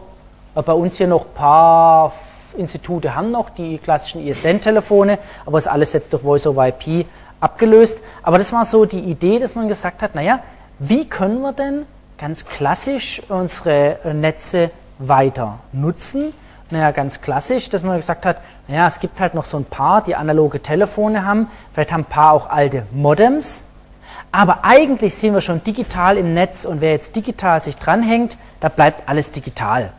A: äh, bei uns hier noch ein paar Institute haben noch die klassischen ISDN-Telefone, aber ist alles jetzt durch Voice over IP abgelöst. Aber das war so die Idee, dass man gesagt hat, naja, wie können wir denn ganz klassisch unsere äh, Netze weiter nutzen? Naja, ganz klassisch, dass man gesagt hat, naja, es gibt halt noch so ein paar, die analoge Telefone haben, vielleicht haben ein paar auch alte Modems, aber eigentlich sind wir schon digital im Netz und wer jetzt digital sich dranhängt, da bleibt alles digital.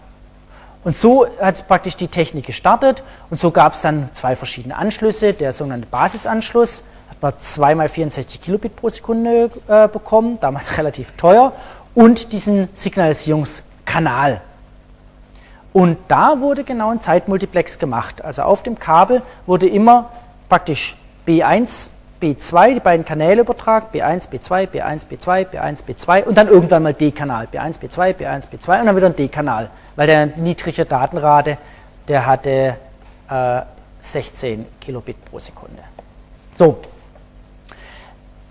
A: Und so hat praktisch die Technik gestartet und so gab es dann zwei verschiedene Anschlüsse. Der sogenannte Basisanschluss hat man zweimal 64 Kilobit pro Sekunde äh, bekommen, damals relativ teuer, und diesen Signalisierungskanal. Und da wurde genau ein Zeitmultiplex gemacht. Also auf dem Kabel wurde immer praktisch B1 B2, die beiden Kanäle übertragen, B1, B2, B1, B2, B1, B2 und dann irgendwann mal D-Kanal, B1, B2, B1, B2 und dann wieder ein D-Kanal, weil der niedrige Datenrate, der hatte äh, 16 Kilobit pro Sekunde. So,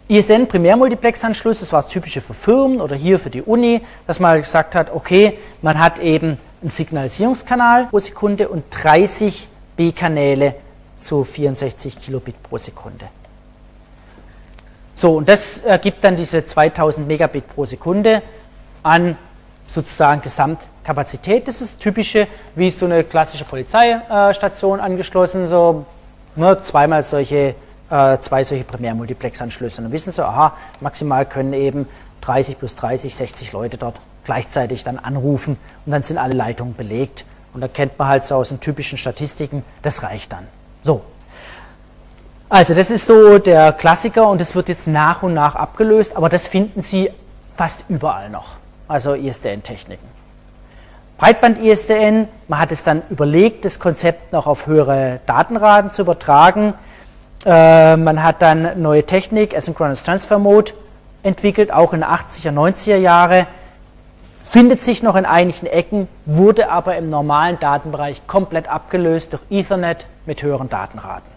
A: ISDN Primärmultiplexanschluss, das war das typische für Firmen oder hier für die Uni, dass man gesagt hat, okay, man hat eben einen Signalisierungskanal pro Sekunde und 30 B-Kanäle zu 64 Kilobit pro Sekunde. So, und das ergibt dann diese 2000 Megabit pro Sekunde an sozusagen Gesamtkapazität. Das ist typische, wie so eine klassische Polizeistation angeschlossen, so ne, zweimal solche, äh, zwei solche Primärmultiplexanschlüsse. Dann wissen Sie, aha, maximal können eben 30 plus 30, 60 Leute dort gleichzeitig dann anrufen und dann sind alle Leitungen belegt. Und da kennt man halt so aus den typischen Statistiken, das reicht dann. So, also das ist so der Klassiker und das wird jetzt nach und nach abgelöst, aber das finden Sie fast überall noch, also ISDN-Techniken. Breitband-ISDN, man hat es dann überlegt, das Konzept noch auf höhere Datenraten zu übertragen. Äh, man hat dann neue Technik, Asynchronous Transfer Mode, entwickelt, auch in den 80er, 90er Jahre. Findet sich noch in einigen Ecken, wurde aber im normalen Datenbereich komplett abgelöst durch Ethernet mit höheren Datenraten.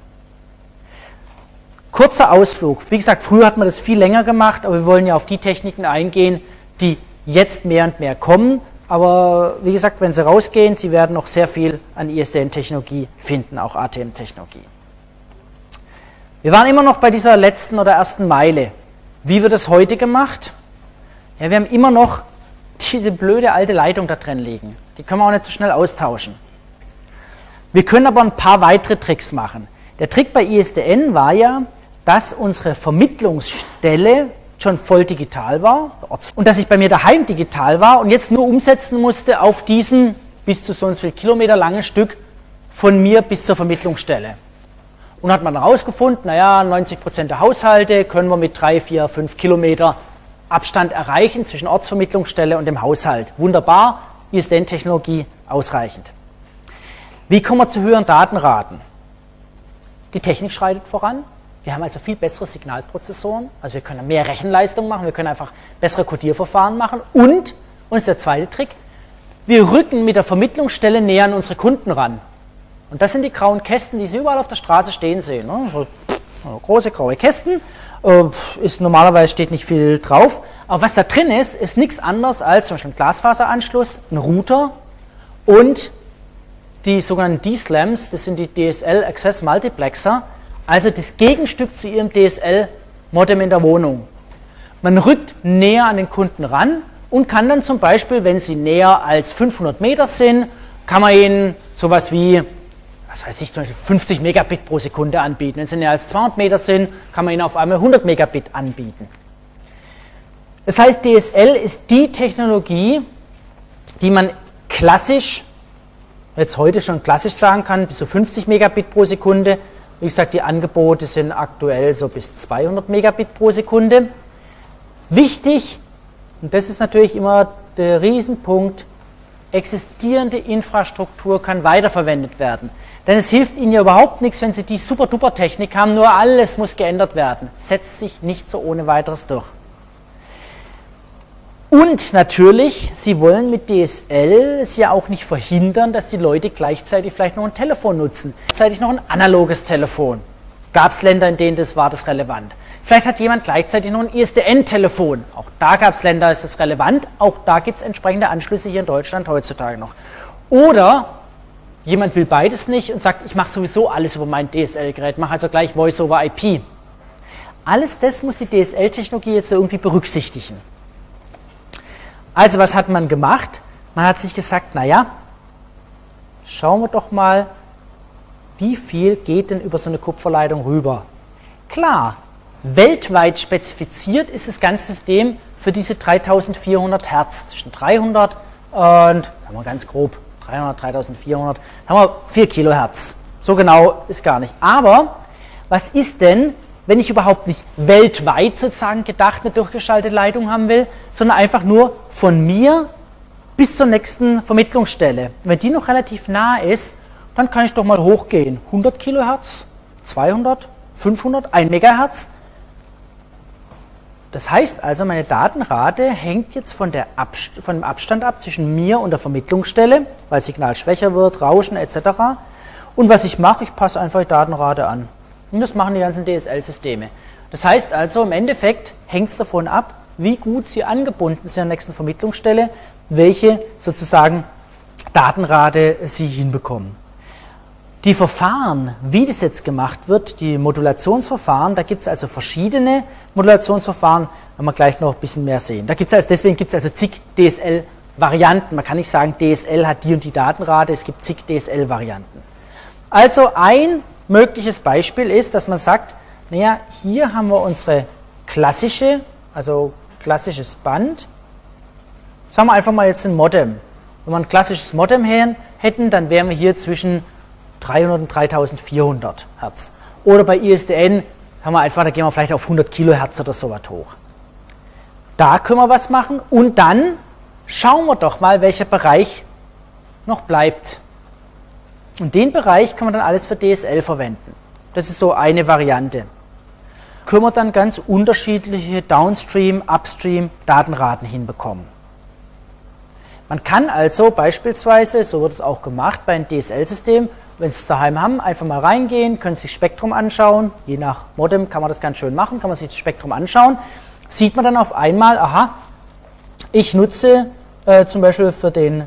A: Kurzer Ausflug. Wie gesagt, früher hat man das viel länger gemacht, aber wir wollen ja auf die Techniken eingehen, die jetzt mehr und mehr kommen. Aber wie gesagt, wenn Sie rausgehen, Sie werden noch sehr viel an ISDN-Technologie finden, auch ATM-Technologie. Wir waren immer noch bei dieser letzten oder ersten Meile. Wie wird es heute gemacht? Ja, wir haben immer noch diese blöde alte Leitung da drin liegen. Die können wir auch nicht so schnell austauschen. Wir können aber ein paar weitere Tricks machen. Der Trick bei ISDN war ja, dass unsere Vermittlungsstelle schon voll digital war und dass ich bei mir daheim digital war und jetzt nur umsetzen musste auf diesen bis zu sonst viel Kilometer langen Stück von mir bis zur Vermittlungsstelle. Und hat man herausgefunden, naja, 90 Prozent der Haushalte können wir mit drei, vier, fünf Kilometer Abstand erreichen zwischen Ortsvermittlungsstelle und dem Haushalt. Wunderbar, ISDN-Technologie ausreichend. Wie kommen wir zu höheren Datenraten? Die Technik schreitet voran. Wir haben also viel bessere Signalprozessoren. Also wir können mehr Rechenleistung machen, wir können einfach bessere Codierverfahren machen. Und, und ist der zweite Trick, wir rücken mit der Vermittlungsstelle näher an unsere Kunden ran. Und das sind die grauen Kästen, die Sie überall auf der Straße stehen sehen. Ne? So große graue Kästen. Äh, ist normalerweise steht nicht viel drauf. Aber was da drin ist, ist nichts anderes als zum Beispiel ein Glasfaseranschluss, ein Router und die sogenannten D-Slams, das sind die DSL Access Multiplexer, also das Gegenstück zu Ihrem DSL-Modem in der Wohnung. Man rückt näher an den Kunden ran und kann dann zum Beispiel, wenn Sie näher als 500 Meter sind, kann man Ihnen sowas wie, was weiß ich, zum Beispiel 50 Megabit pro Sekunde anbieten. Wenn Sie näher als 200 Meter sind, kann man Ihnen auf einmal 100 Megabit anbieten. Das heißt, DSL ist die Technologie, die man klassisch, jetzt heute schon klassisch sagen kann, bis zu 50 Megabit pro Sekunde, wie gesagt, die Angebote sind aktuell so bis 200 Megabit pro Sekunde. Wichtig, und das ist natürlich immer der Riesenpunkt, existierende Infrastruktur kann weiterverwendet werden. Denn es hilft Ihnen ja überhaupt nichts, wenn Sie die super-duper-Technik haben, nur alles muss geändert werden. Setzt sich nicht so ohne weiteres durch. Und natürlich, Sie wollen mit DSL es ja auch nicht verhindern, dass die Leute gleichzeitig vielleicht noch ein Telefon nutzen. Gleichzeitig noch ein analoges Telefon. Gab es Länder, in denen das war das relevant. Vielleicht hat jemand gleichzeitig noch ein ISDN-Telefon. Auch da gab es Länder, ist das relevant. Auch da gibt es entsprechende Anschlüsse hier in Deutschland heutzutage noch. Oder jemand will beides nicht und sagt, ich mache sowieso alles über mein DSL-Gerät, mache also gleich Voice over IP. Alles das muss die DSL-Technologie jetzt irgendwie berücksichtigen. Also was hat man gemacht? Man hat sich gesagt, naja, schauen wir doch mal, wie viel geht denn über so eine Kupferleitung rüber? Klar, weltweit spezifiziert ist das ganze System für diese 3400 Hertz, zwischen 300 und, haben wir ganz grob, 300, 3400, haben wir 4 Kilohertz. So genau ist gar nicht. Aber was ist denn, wenn ich überhaupt nicht weltweit sozusagen gedacht eine durchgeschaltete Leitung haben will, sondern einfach nur von mir bis zur nächsten Vermittlungsstelle. Wenn die noch relativ nah ist, dann kann ich doch mal hochgehen. 100 Kilohertz, 200, 500, 1 Megahertz. Das heißt also, meine Datenrate hängt jetzt von, Abst von dem Abstand ab zwischen mir und der Vermittlungsstelle, weil Signal schwächer wird, Rauschen etc. Und was ich mache, ich passe einfach die Datenrate an. Und das machen die ganzen DSL-Systeme. Das heißt also, im Endeffekt hängt es davon ab, wie gut Sie angebunden sind an der nächsten Vermittlungsstelle, welche sozusagen Datenrate Sie hinbekommen. Die Verfahren, wie das jetzt gemacht wird, die Modulationsverfahren, da gibt es also verschiedene Modulationsverfahren, werden wir gleich noch ein bisschen mehr sehen. Da gibt's also, deswegen gibt es also zig DSL-Varianten. Man kann nicht sagen, DSL hat die und die Datenrate, es gibt zig DSL-Varianten. Also ein mögliches Beispiel ist, dass man sagt, naja, hier haben wir unsere klassische, also klassisches Band. Sagen wir einfach mal jetzt ein Modem. Wenn wir ein klassisches Modem hätten, dann wären wir hier zwischen 300 und 3400 Hertz. Oder bei ISDN haben wir einfach, da gehen wir vielleicht auf 100 Kilohertz oder so was hoch. Da können wir was machen und dann schauen wir doch mal, welcher Bereich noch bleibt. Und den Bereich kann man dann alles für DSL verwenden. Das ist so eine Variante. Können wir dann ganz unterschiedliche Downstream, Upstream Datenraten hinbekommen. Man kann also beispielsweise, so wird es auch gemacht bei einem DSL-System, wenn Sie es daheim haben, einfach mal reingehen, können sich Spektrum anschauen. Je nach Modem kann man das ganz schön machen, kann man sich das Spektrum anschauen. Sieht man dann auf einmal, aha, ich nutze äh, zum Beispiel für den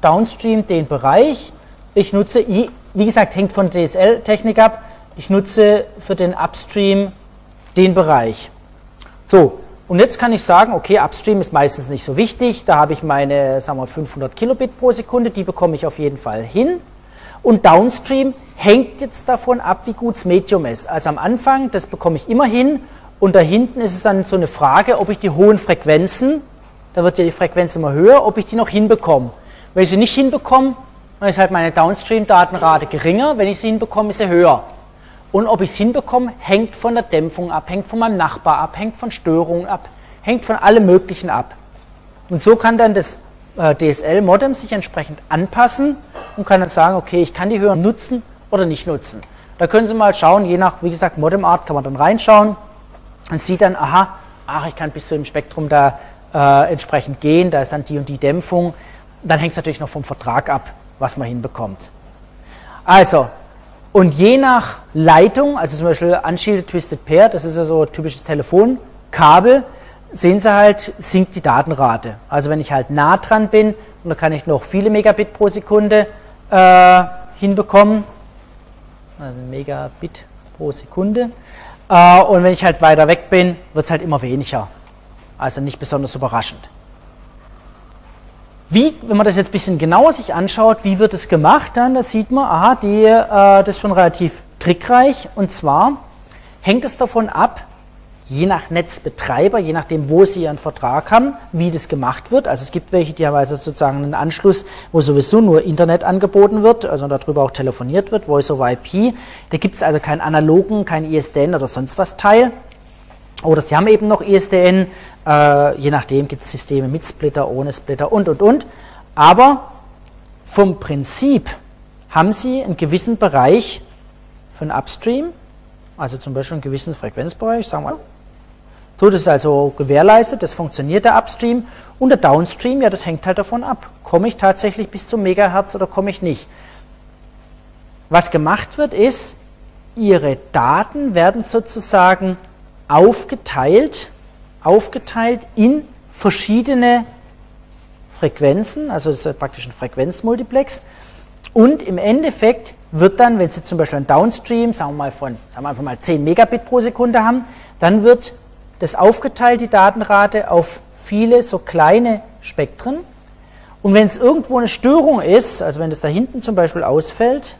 A: Downstream den Bereich, ich nutze, wie gesagt, hängt von DSL-Technik ab. Ich nutze für den Upstream den Bereich. So, und jetzt kann ich sagen, okay, Upstream ist meistens nicht so wichtig. Da habe ich meine, sagen wir, 500 Kilobit pro Sekunde, die bekomme ich auf jeden Fall hin. Und Downstream hängt jetzt davon ab, wie gut das Medium ist. Also am Anfang, das bekomme ich immer hin. Und da hinten ist es dann so eine Frage, ob ich die hohen Frequenzen, da wird ja die Frequenz immer höher, ob ich die noch hinbekomme. Wenn ich sie nicht hinbekomme, dann ist halt meine Downstream-Datenrate geringer. Wenn ich sie hinbekomme, ist sie höher. Und ob ich es hinbekomme, hängt von der Dämpfung ab, hängt von meinem Nachbar ab, hängt von Störungen ab, hängt von allem Möglichen ab. Und so kann dann das äh, DSL-Modem sich entsprechend anpassen und kann dann sagen, okay, ich kann die Hörer nutzen oder nicht nutzen. Da können Sie mal schauen, je nach, wie gesagt, Modemart kann man dann reinschauen und sieht dann, aha, ach, ich kann bis zu dem Spektrum da äh, entsprechend gehen, da ist dann die und die Dämpfung. Dann hängt es natürlich noch vom Vertrag ab, was man hinbekommt. Also, und je nach Leitung, also zum Beispiel Unshielded Twisted Pair, das ist ja so ein typisches Telefonkabel, sehen Sie halt, sinkt die Datenrate. Also wenn ich halt nah dran bin, und da kann ich noch viele Megabit pro Sekunde äh, hinbekommen, also Megabit pro Sekunde, äh, und wenn ich halt weiter weg bin, wird es halt immer weniger. Also nicht besonders überraschend. Wie, wenn man das jetzt ein bisschen genauer sich anschaut, wie wird es gemacht, dann da sieht man, aha, die, äh, das ist schon relativ trickreich. Und zwar hängt es davon ab, je nach Netzbetreiber, je nachdem, wo sie ihren Vertrag haben, wie das gemacht wird. Also es gibt welche, die haben also sozusagen einen Anschluss, wo sowieso nur Internet angeboten wird, also darüber auch telefoniert wird, Voice over IP. Da gibt es also keinen analogen, kein ISDN oder sonst was Teil. Oder sie haben eben noch ISDN, äh, je nachdem gibt es Systeme mit Splitter, ohne Splitter und, und, und. Aber vom Prinzip haben sie einen gewissen Bereich von Upstream, also zum Beispiel einen gewissen Frequenzbereich, sagen wir so, das ist also gewährleistet, das funktioniert der Upstream und der Downstream, ja, das hängt halt davon ab. Komme ich tatsächlich bis zum Megahertz oder komme ich nicht? Was gemacht wird, ist, Ihre Daten werden sozusagen aufgeteilt, aufgeteilt in verschiedene Frequenzen, also das ist praktisch ein Frequenzmultiplex. Und im Endeffekt wird dann, wenn Sie zum Beispiel ein Downstream, sagen wir mal von, sagen wir einfach mal 10 Megabit pro Sekunde haben, dann wird das aufgeteilt, die Datenrate, auf viele so kleine Spektren. Und wenn es irgendwo eine Störung ist, also wenn das da hinten zum Beispiel ausfällt,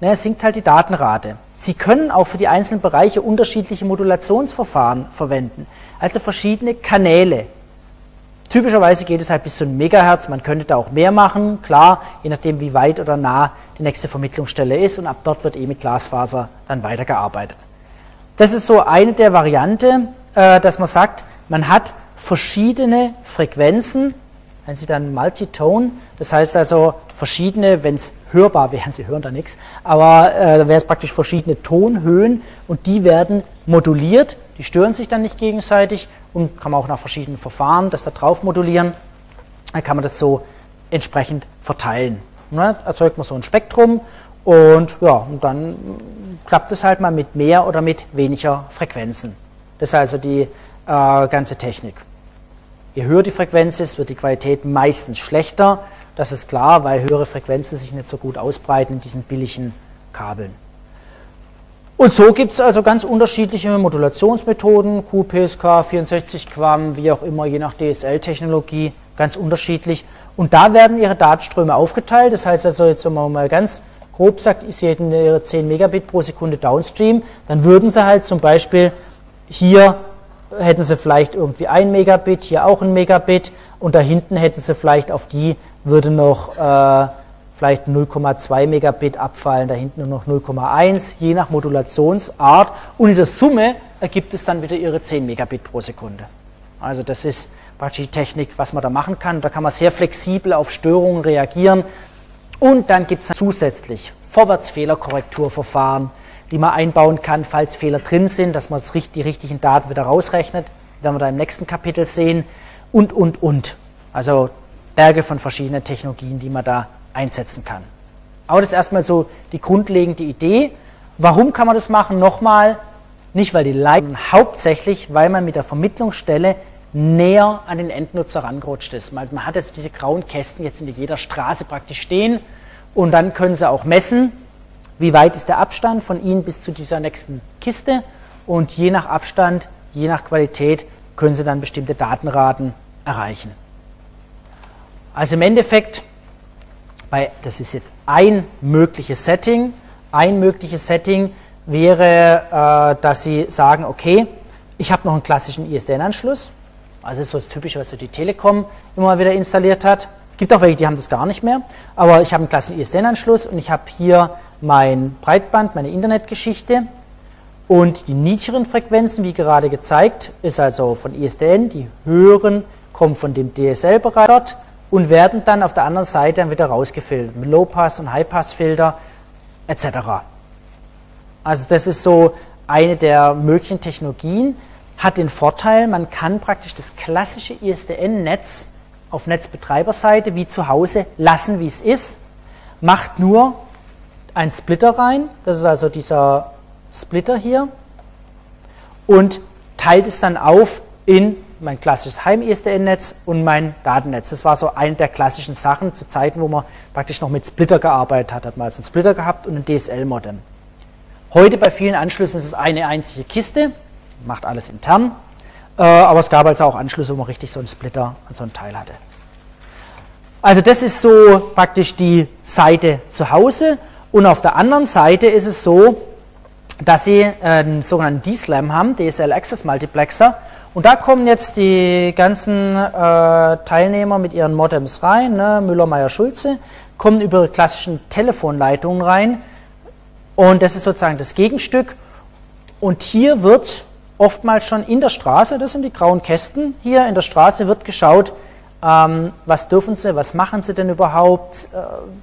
A: ne, sinkt halt die Datenrate. Sie können auch für die einzelnen Bereiche unterschiedliche Modulationsverfahren verwenden, also verschiedene Kanäle. Typischerweise geht es halt bis zu einem Megahertz, man könnte da auch mehr machen, klar, je nachdem wie weit oder nah die nächste Vermittlungsstelle ist und ab dort wird eh mit Glasfaser dann weitergearbeitet. Das ist so eine der Varianten, dass man sagt, man hat verschiedene Frequenzen, wenn Sie dann Multitone, das heißt also verschiedene, wenn es hörbar wären, Sie hören da nichts, aber äh, da wäre es praktisch verschiedene Tonhöhen und die werden moduliert, die stören sich dann nicht gegenseitig und kann man auch nach verschiedenen Verfahren das da drauf modulieren, dann kann man das so entsprechend verteilen. Ne? Erzeugt man so ein Spektrum und ja, und dann klappt es halt mal mit mehr oder mit weniger Frequenzen. Das ist also die äh, ganze Technik. Je höher die Frequenz ist, wird die Qualität meistens schlechter. Das ist klar, weil höhere Frequenzen sich nicht so gut ausbreiten in diesen billigen Kabeln. Und so gibt es also ganz unterschiedliche Modulationsmethoden, QPSK, 64 Quam, wie auch immer, je nach DSL-Technologie, ganz unterschiedlich. Und da werden ihre Datenströme aufgeteilt. Das heißt also, jetzt wenn man mal ganz grob sagt, Sie hätten ihre 10 Megabit pro Sekunde Downstream, dann würden Sie halt zum Beispiel hier hätten sie vielleicht irgendwie ein Megabit, hier auch ein Megabit und da hinten hätten sie vielleicht auf die würde noch äh, vielleicht 0,2 Megabit abfallen, da hinten nur noch 0,1, je nach Modulationsart und in der Summe ergibt es dann wieder ihre 10 Megabit pro Sekunde. Also das ist praktisch die Technik, was man da machen kann. Da kann man sehr flexibel auf Störungen reagieren und dann gibt es zusätzlich Vorwärtsfehlerkorrekturverfahren, die man einbauen kann, falls Fehler drin sind, dass man die richtigen Daten wieder rausrechnet. Werden wir da im nächsten Kapitel sehen. Und, und, und. Also Berge von verschiedenen Technologien, die man da einsetzen kann. Aber das ist erstmal so die grundlegende Idee. Warum kann man das machen? Nochmal, nicht weil die Leitungen, hauptsächlich, weil man mit der Vermittlungsstelle näher an den Endnutzer rangerutscht ist. Man hat jetzt diese grauen Kästen jetzt in jeder Straße praktisch stehen und dann können sie auch messen, wie weit ist der Abstand von Ihnen bis zu dieser nächsten Kiste und je nach Abstand, je nach Qualität können Sie dann bestimmte Datenraten erreichen. Also im Endeffekt, bei, das ist jetzt ein mögliches Setting, ein mögliches Setting wäre, äh, dass Sie sagen, okay, Ich habe noch einen klassischen ISDN-Anschluss. Also das ist so das Typische, was so die Telekom immer wieder installiert hat. Gibt auch welche, die haben das gar nicht mehr. Aber ich habe einen klassischen ISDN-Anschluss und ich habe hier mein Breitband, meine Internetgeschichte. Und die niedrigeren Frequenzen, wie gerade gezeigt, ist also von ISDN. Die höheren kommen von dem DSL-Bereich und werden dann auf der anderen Seite dann wieder rausgefiltert mit Low-Pass- und High-Pass-Filter etc. Also das ist so eine der möglichen Technologien, hat den Vorteil, man kann praktisch das klassische ISDN-Netz auf Netzbetreiberseite wie zu Hause lassen, wie es ist, macht nur einen Splitter rein, das ist also dieser Splitter hier, und teilt es dann auf in mein klassisches Heim-ISDN-Netz und mein Datennetz. Das war so eine der klassischen Sachen zu Zeiten, wo man praktisch noch mit Splitter gearbeitet hat. Hat man also einen Splitter gehabt und ein DSL-Modem. Heute bei vielen Anschlüssen ist es eine einzige Kiste, macht alles intern, äh, aber es gab also auch Anschlüsse, wo man richtig so einen Splitter an so ein Teil hatte. Also das ist so praktisch die Seite zu Hause und auf der anderen Seite ist es so, dass Sie einen sogenannten D-SLAM haben, DSL Access Multiplexer, und da kommen jetzt die ganzen äh, Teilnehmer mit ihren Modems rein, ne? Müller, Meyer, Schulze, kommen über ihre klassischen Telefonleitungen rein. Und das ist sozusagen das Gegenstück. Und hier wird oftmals schon in der Straße, das sind die grauen Kästen, hier in der Straße wird geschaut, ähm, was dürfen sie, was machen sie denn überhaupt, äh,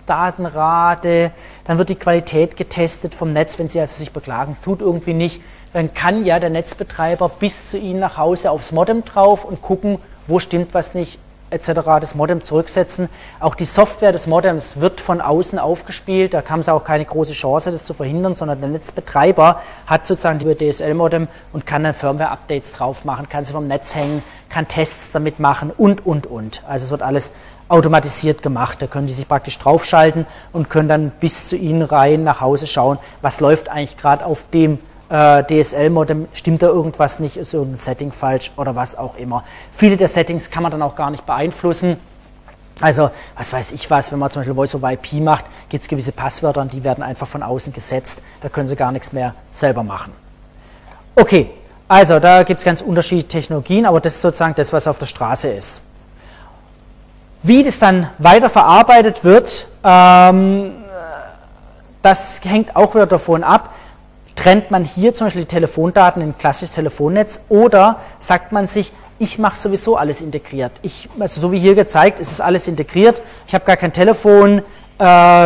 A: Datenrate, dann wird die Qualität getestet vom Netz, wenn sie also sich beklagen, tut irgendwie nicht. Dann kann ja der Netzbetreiber bis zu Ihnen nach Hause aufs Modem drauf und gucken, wo stimmt was nicht, etc. das Modem zurücksetzen. Auch die Software des Modems wird von außen aufgespielt. Da haben sie auch keine große Chance, das zu verhindern, sondern der Netzbetreiber hat sozusagen die DSL-Modem und kann dann Firmware-Updates drauf machen, kann sie vom Netz hängen, kann Tests damit machen und, und, und. Also es wird alles automatisiert gemacht. Da können die sich praktisch draufschalten und können dann bis zu Ihnen rein nach Hause schauen, was läuft eigentlich gerade auf dem äh, DSL-Modem, stimmt da irgendwas nicht, ist irgendein Setting falsch oder was auch immer. Viele der Settings kann man dann auch gar nicht beeinflussen. Also, was weiß ich was, wenn man zum Beispiel Voice over IP macht, gibt es gewisse Passwörter und die werden einfach von außen gesetzt. Da können Sie gar nichts mehr selber machen. Okay, also da gibt es ganz unterschiedliche Technologien, aber das ist sozusagen das, was auf der Straße ist. Wie das dann weiter verarbeitet wird, ähm, das hängt auch wieder davon ab, Trennt man hier zum Beispiel die Telefondaten in ein klassisches Telefonnetz oder sagt man sich, ich mache sowieso alles integriert. Ich, also so wie hier gezeigt, ist es alles integriert. Ich habe gar kein Telefon, äh,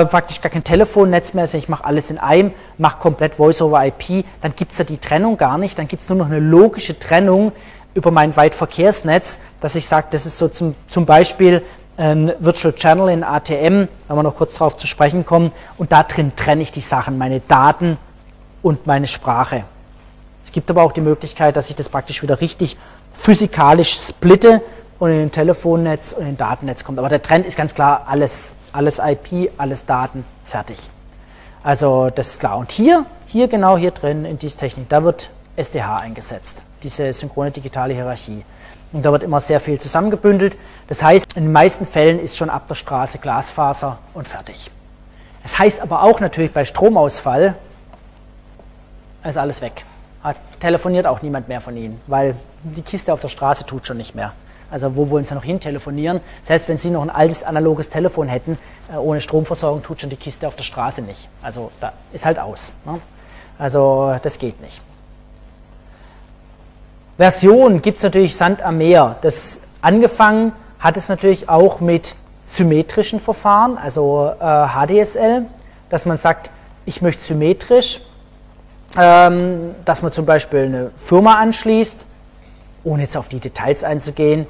A: praktisch gar kein Telefonnetz mehr, also ich mache alles in einem, mache komplett Voice-over-IP. Dann gibt es da die Trennung gar nicht. Dann gibt es nur noch eine logische Trennung über mein Weitverkehrsnetz, dass ich sage, das ist so zum, zum Beispiel ein Virtual Channel in ATM, wenn wir noch kurz darauf zu sprechen kommen, und da drin trenne ich die Sachen, meine Daten und meine Sprache. Es gibt aber auch die Möglichkeit, dass ich das praktisch wieder richtig physikalisch splitte und in ein Telefonnetz und in ein Datennetz kommt. Aber der Trend ist ganz klar, alles, alles IP, alles Daten, fertig. Also das ist klar. Und hier, hier genau hier drin in dieser Technik, da wird SDH eingesetzt, diese synchrone digitale Hierarchie. Und da wird immer sehr viel zusammengebündelt. Das heißt, in den meisten Fällen ist schon ab der Straße Glasfaser und fertig. Das heißt aber auch natürlich bei Stromausfall, ist alles weg. Hat, telefoniert auch niemand mehr von Ihnen, weil die Kiste auf der Straße tut schon nicht mehr. Also wo wollen Sie noch hin telefonieren? Selbst wenn Sie noch ein altes analoges Telefon hätten, äh, ohne Stromversorgung tut schon die Kiste auf der Straße nicht. Also da ist halt aus. Ne? Also das geht nicht. Version gibt es natürlich Sand am Meer. Das angefangen hat es natürlich auch mit symmetrischen Verfahren, also äh, HDSL, dass man sagt, ich möchte symmetrisch ähm, dass man zum Beispiel eine Firma anschließt, ohne jetzt auf die Details einzugehen,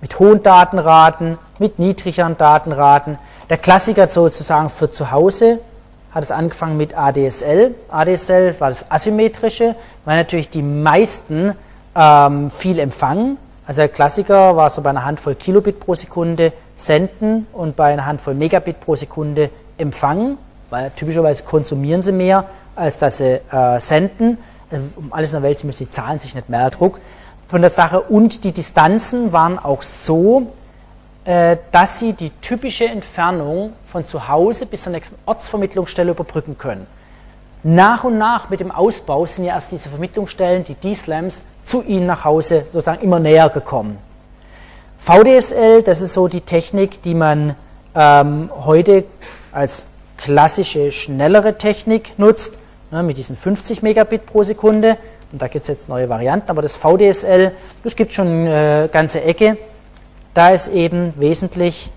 A: mit hohen Datenraten, mit niedrigeren Datenraten. Der Klassiker sozusagen für zu Hause hat es angefangen mit ADSL. ADSL war das asymmetrische, weil natürlich die meisten ähm, viel empfangen. Also der Klassiker war so bei einer Handvoll Kilobit pro Sekunde senden und bei einer Handvoll Megabit pro Sekunde empfangen, weil typischerweise konsumieren sie mehr, als dass sie äh, senden. Also um alles in der Welt, sie müssen die Zahlen sich nicht mehr Druck von der Sache. Und die Distanzen waren auch so, äh, dass sie die typische Entfernung von zu Hause bis zur nächsten Ortsvermittlungsstelle überbrücken können. nach und nach mit dem Ausbau sind ja erst diese Vermittlungsstellen, die D-Slams, zu Ihnen nach Hause sozusagen immer näher gekommen. VDSL, das ist so die Technik, die man ähm, heute als klassische, schnellere Technik nutzt, ne, mit diesen 50 Megabit pro Sekunde. Und da gibt es jetzt neue Varianten, aber das VDSL, das gibt schon eine äh, ganze Ecke. Da ist eben wesentlich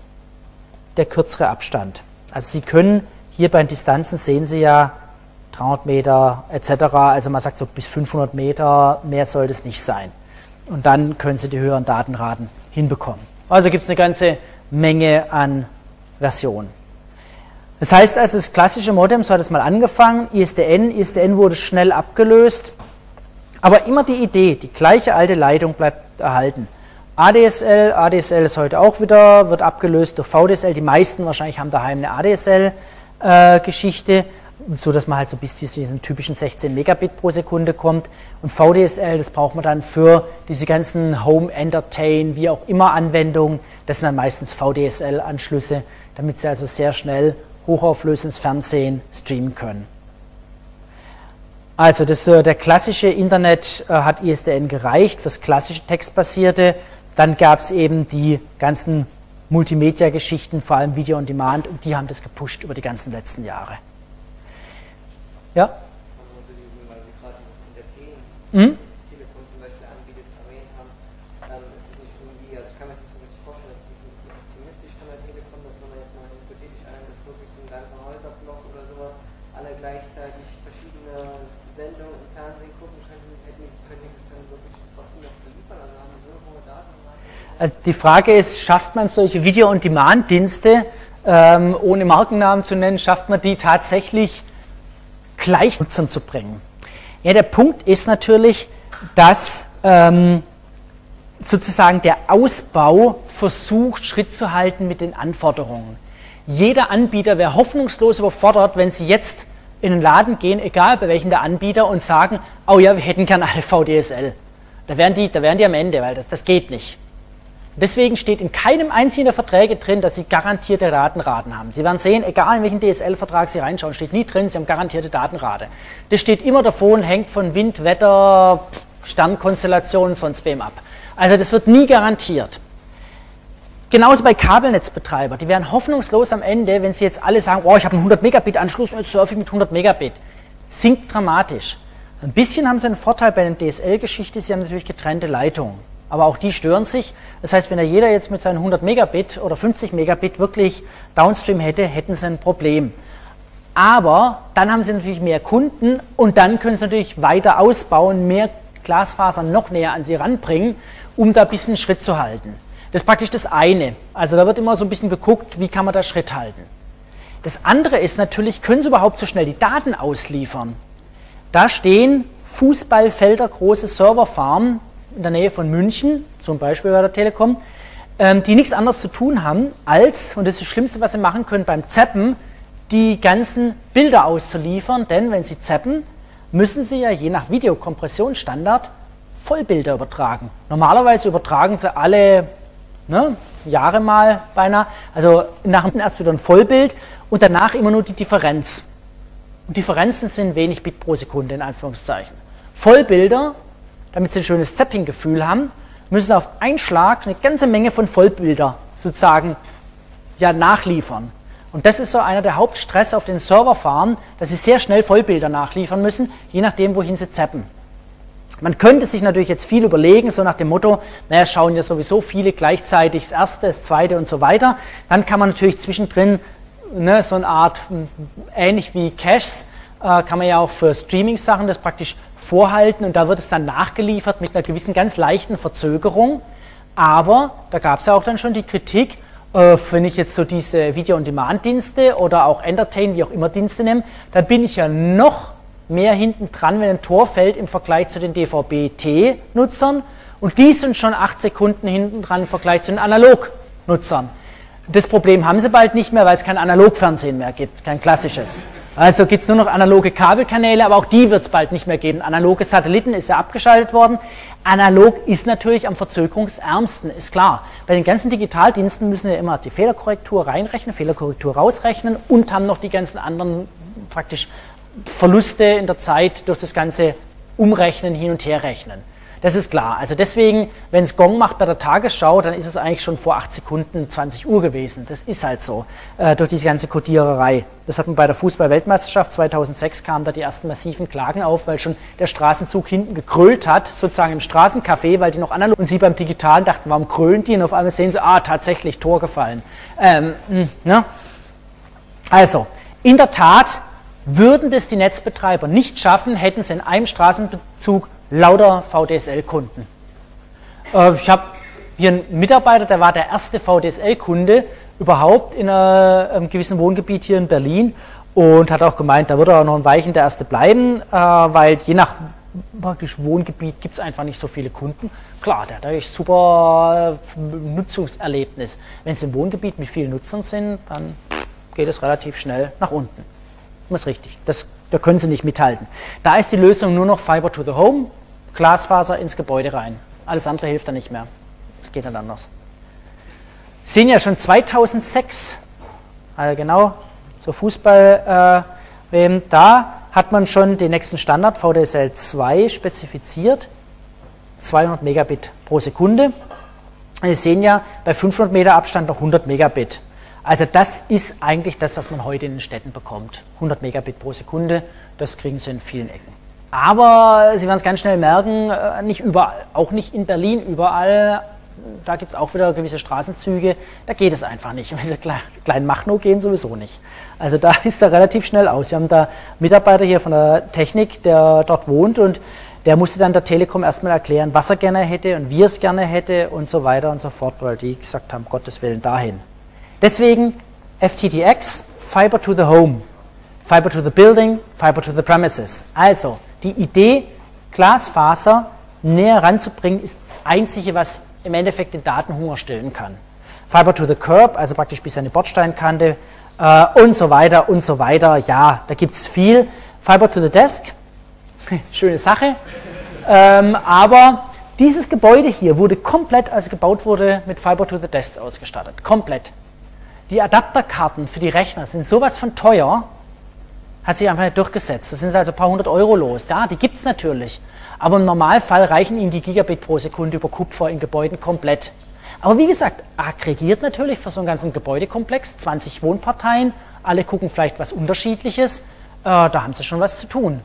A: der kürzere Abstand. Also Sie können hier bei den Distanzen sehen Sie ja 300 Meter etc. Also man sagt so bis 500 Meter, mehr soll das nicht sein. Und dann können Sie die höheren Datenraten hinbekommen. Also gibt es eine ganze Menge an Versionen. Das heißt also, das klassische Modem, so hat es mal angefangen, ISDN, ISDN wurde schnell abgelöst, aber immer die Idee, die gleiche alte Leitung bleibt erhalten. ADSL, ADSL ist heute auch wieder, wird abgelöst durch VDSL, die meisten wahrscheinlich haben daheim eine ADSL-Geschichte, äh, so dass man halt so bis zu diesen typischen 16 Megabit pro Sekunde kommt. Und VDSL, das braucht man dann für diese ganzen Home Entertain, wie auch immer Anwendungen. Das sind dann meistens VDSL-Anschlüsse, damit sie also sehr schnell hochauflösendes Fernsehen streamen können. Also das, äh, der klassische Internet äh, hat ISDN gereicht fürs klassische textbasierte. Dann gab es eben die ganzen Multimedia-Geschichten, vor allem Video on Demand, und die haben das gepusht über die ganzen letzten Jahre. Ja? Also diesen, weil Sie gerade dieses Entertainen, mhm. das Telekom zum Beispiel anbietet, erwähnt haben, ähm, ist es nicht irgendwie, also ich kann mir das nicht so richtig vorstellen, dass die ein bisschen optimistisch von der Telekom, dass wenn man jetzt mal hypothetisch einem das wirklich so ein ganzer Häuserblock oder sowas, alle gleichzeitig verschiedene Sendungen im Fernsehen gucken könnten, hätten, können die das dann wirklich trotzdem noch beliefern? Also haben so hohe Daten? Also die Frage ist, schafft man solche Video-on-Demand-Dienste, ähm, ohne Markennamen zu nennen, schafft man die tatsächlich gleich Nutzern zu bringen. Ja, der Punkt ist natürlich, dass ähm, sozusagen der Ausbau versucht, Schritt zu halten mit den Anforderungen. Jeder Anbieter wäre hoffnungslos überfordert, wenn Sie jetzt in den Laden gehen, egal bei welchem der Anbieter, und sagen, oh ja, wir hätten gerne alle VDSL. Da wären die, da wären die am Ende, weil das, das geht nicht. Deswegen steht in keinem einzigen der Verträge drin, dass Sie garantierte Datenraten haben. Sie werden sehen, egal in welchen DSL-Vertrag Sie reinschauen, steht nie drin, Sie haben garantierte Datenrate. Das steht immer davon, hängt von Wind, Wetter, Sternkonstellationen, sonst wem ab. Also das wird nie garantiert. Genauso bei Kabelnetzbetreibern. Die wären hoffnungslos am Ende, wenn sie jetzt alle sagen, oh, ich habe einen 100 Megabit Anschluss und jetzt surfe ich mit 100 Megabit. Sinkt dramatisch. Ein bisschen haben sie einen Vorteil bei der DSL-Geschichte, sie haben natürlich getrennte Leitungen. Aber auch die stören sich. Das heißt, wenn ja jeder jetzt mit seinen 100 Megabit oder 50 Megabit wirklich Downstream hätte, hätten sie ein Problem. Aber dann haben sie natürlich mehr Kunden und dann können sie natürlich weiter ausbauen, mehr Glasfasern noch näher an sie ranbringen, um da ein bisschen Schritt zu halten. Das ist praktisch das eine. Also da wird immer so ein bisschen geguckt, wie kann man da Schritt halten. Das andere ist natürlich, können sie überhaupt so schnell die Daten ausliefern? Da stehen Fußballfelder große Serverfarmen in der Nähe von München, zum Beispiel bei der Telekom, ähm, die nichts anderes zu tun haben, als, und das ist das Schlimmste, was sie machen können beim Zappen, die ganzen Bilder auszuliefern, denn wenn sie zappen, müssen sie ja je nach Videokompressionsstandard Vollbilder übertragen. Normalerweise übertragen sie alle ne, Jahre mal beinahe, also nach erst wieder ein Vollbild und danach immer nur die Differenz. Und Differenzen sind wenig Bit pro Sekunde in Anführungszeichen. Vollbilder damit sie ein schönes Zapping-Gefühl haben, müssen sie auf einen Schlag eine ganze Menge von Vollbilder sozusagen ja, nachliefern. Und das ist so einer der Hauptstress auf den Serverfarmen, dass sie sehr schnell Vollbilder nachliefern müssen, je nachdem, wohin sie zappen. Man könnte sich natürlich jetzt viel überlegen, so nach dem Motto, naja, schauen ja sowieso viele gleichzeitig das erste, das zweite und so weiter. Dann kann man natürlich zwischendrin ne, so eine Art, ähnlich wie Caches, äh, kann man ja auch für Streaming-Sachen das praktisch vorhalten und da wird es dann nachgeliefert mit einer gewissen ganz leichten Verzögerung. Aber da gab es ja auch dann schon die Kritik, äh, wenn ich jetzt so diese Video-on-Demand-Dienste oder auch Entertain, wie auch immer Dienste nehme, dann bin ich ja noch mehr hinten dran, wenn ein Tor fällt im Vergleich zu den DVB-T-Nutzern und die sind schon acht Sekunden hinten dran im Vergleich zu den Analog-Nutzern. Das Problem haben sie bald nicht mehr, weil es kein Analogfernsehen mehr gibt, kein klassisches. Also gibt es nur noch analoge Kabelkanäle, aber auch die wird es bald nicht mehr geben. Analoge Satelliten ist ja abgeschaltet worden. Analog ist natürlich am verzögerungsärmsten, ist klar. Bei den ganzen Digitaldiensten müssen wir immer die Fehlerkorrektur reinrechnen, Fehlerkorrektur rausrechnen und haben noch die ganzen anderen praktisch Verluste in der Zeit durch das ganze Umrechnen, Hin- und Herrechnen. Das ist klar. Also deswegen, wenn es Gong macht bei der Tagesschau, dann ist es eigentlich schon vor 8 Sekunden 20 Uhr gewesen. Das ist halt so, äh, durch diese ganze Kodiererei. Das hat man bei der Fußball-Weltmeisterschaft 2006 kamen da die ersten massiven Klagen auf, weil schon der Straßenzug hinten gekrölt hat, sozusagen im Straßencafé, weil die noch analog und sie beim Digitalen dachten, warum krölen die? Und auf einmal sehen sie, ah, tatsächlich Tor gefallen. Ähm, hm, ne? Also, in der Tat würden das die Netzbetreiber nicht schaffen, hätten sie in einem Straßenzug lauter VDSL-Kunden. Äh, ich habe hier einen Mitarbeiter, der war der erste VDSL-Kunde überhaupt in einem gewissen Wohngebiet hier in Berlin und hat auch gemeint, da wird er auch noch ein Weichen der Erste bleiben, äh, weil je nach praktisch Wohngebiet gibt es einfach nicht so viele Kunden. Klar, der hat natürlich super äh, Nutzungserlebnis. Wenn es im Wohngebiet mit vielen Nutzern sind, dann geht es relativ schnell nach unten. Das ist richtig. Das, da können sie nicht mithalten. Da ist die Lösung nur noch Fiber to the Home, Glasfaser ins Gebäude rein. Alles andere hilft da nicht mehr. Das geht nicht anders. Sie sehen ja schon 2006, also genau zur Fußball, äh, da hat man schon den nächsten Standard VDSL 2 spezifiziert. 200 Megabit pro Sekunde. Sie sehen ja bei 500 Meter Abstand noch 100 Megabit. Also das ist eigentlich das, was man heute in den Städten bekommt. 100 Megabit pro Sekunde, das kriegen Sie in vielen Ecken. Aber Sie werden es ganz schnell merken, äh, nicht überall, auch nicht in Berlin überall. Da gibt es auch wieder gewisse Straßenzüge, da geht es einfach nicht. Und diese kleinen Machno gehen sowieso nicht. Also da ist er relativ schnell aus. Wir haben da Mitarbeiter hier von der Technik, der dort wohnt und der musste dann der Telekom erstmal erklären, was er gerne hätte und wie er es gerne hätte und so weiter und so fort, weil die gesagt haben, Gottes Willen dahin. Deswegen FTTX, Fiber to the Home, Fiber to the Building, Fiber to the Premises. Also die Idee, Glasfaser näher ranzubringen, ist das Einzige, was im Endeffekt den Datenhunger stillen kann. Fiber to the Curb, also praktisch bis eine Bordsteinkante äh, und so weiter und so weiter. Ja, da gibt es viel. Fiber to the Desk, schöne Sache. Ähm, aber dieses Gebäude hier wurde komplett, als gebaut wurde, mit Fiber to the Desk ausgestattet. Komplett. Die Adapterkarten für die Rechner sind sowas von teuer, hat sich einfach nicht durchgesetzt. Das sind also ein paar hundert Euro los. Ja, die gibt es natürlich. Aber im Normalfall reichen Ihnen die Gigabit pro Sekunde über Kupfer in Gebäuden komplett. Aber wie gesagt, aggregiert natürlich für so einen ganzen Gebäudekomplex, 20 Wohnparteien, alle gucken vielleicht was Unterschiedliches, äh, da haben sie schon was zu tun.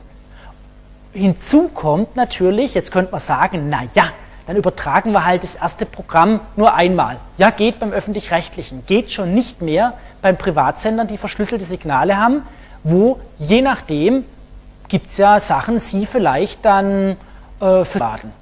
A: Hinzu kommt natürlich, jetzt könnte man sagen, naja, dann übertragen wir halt das erste Programm nur einmal. Ja, geht beim öffentlich-rechtlichen, geht schon nicht mehr beim Privatsendern, die verschlüsselte Signale haben, wo je nachdem gibt es ja Sachen, Sie vielleicht dann äh, verladen.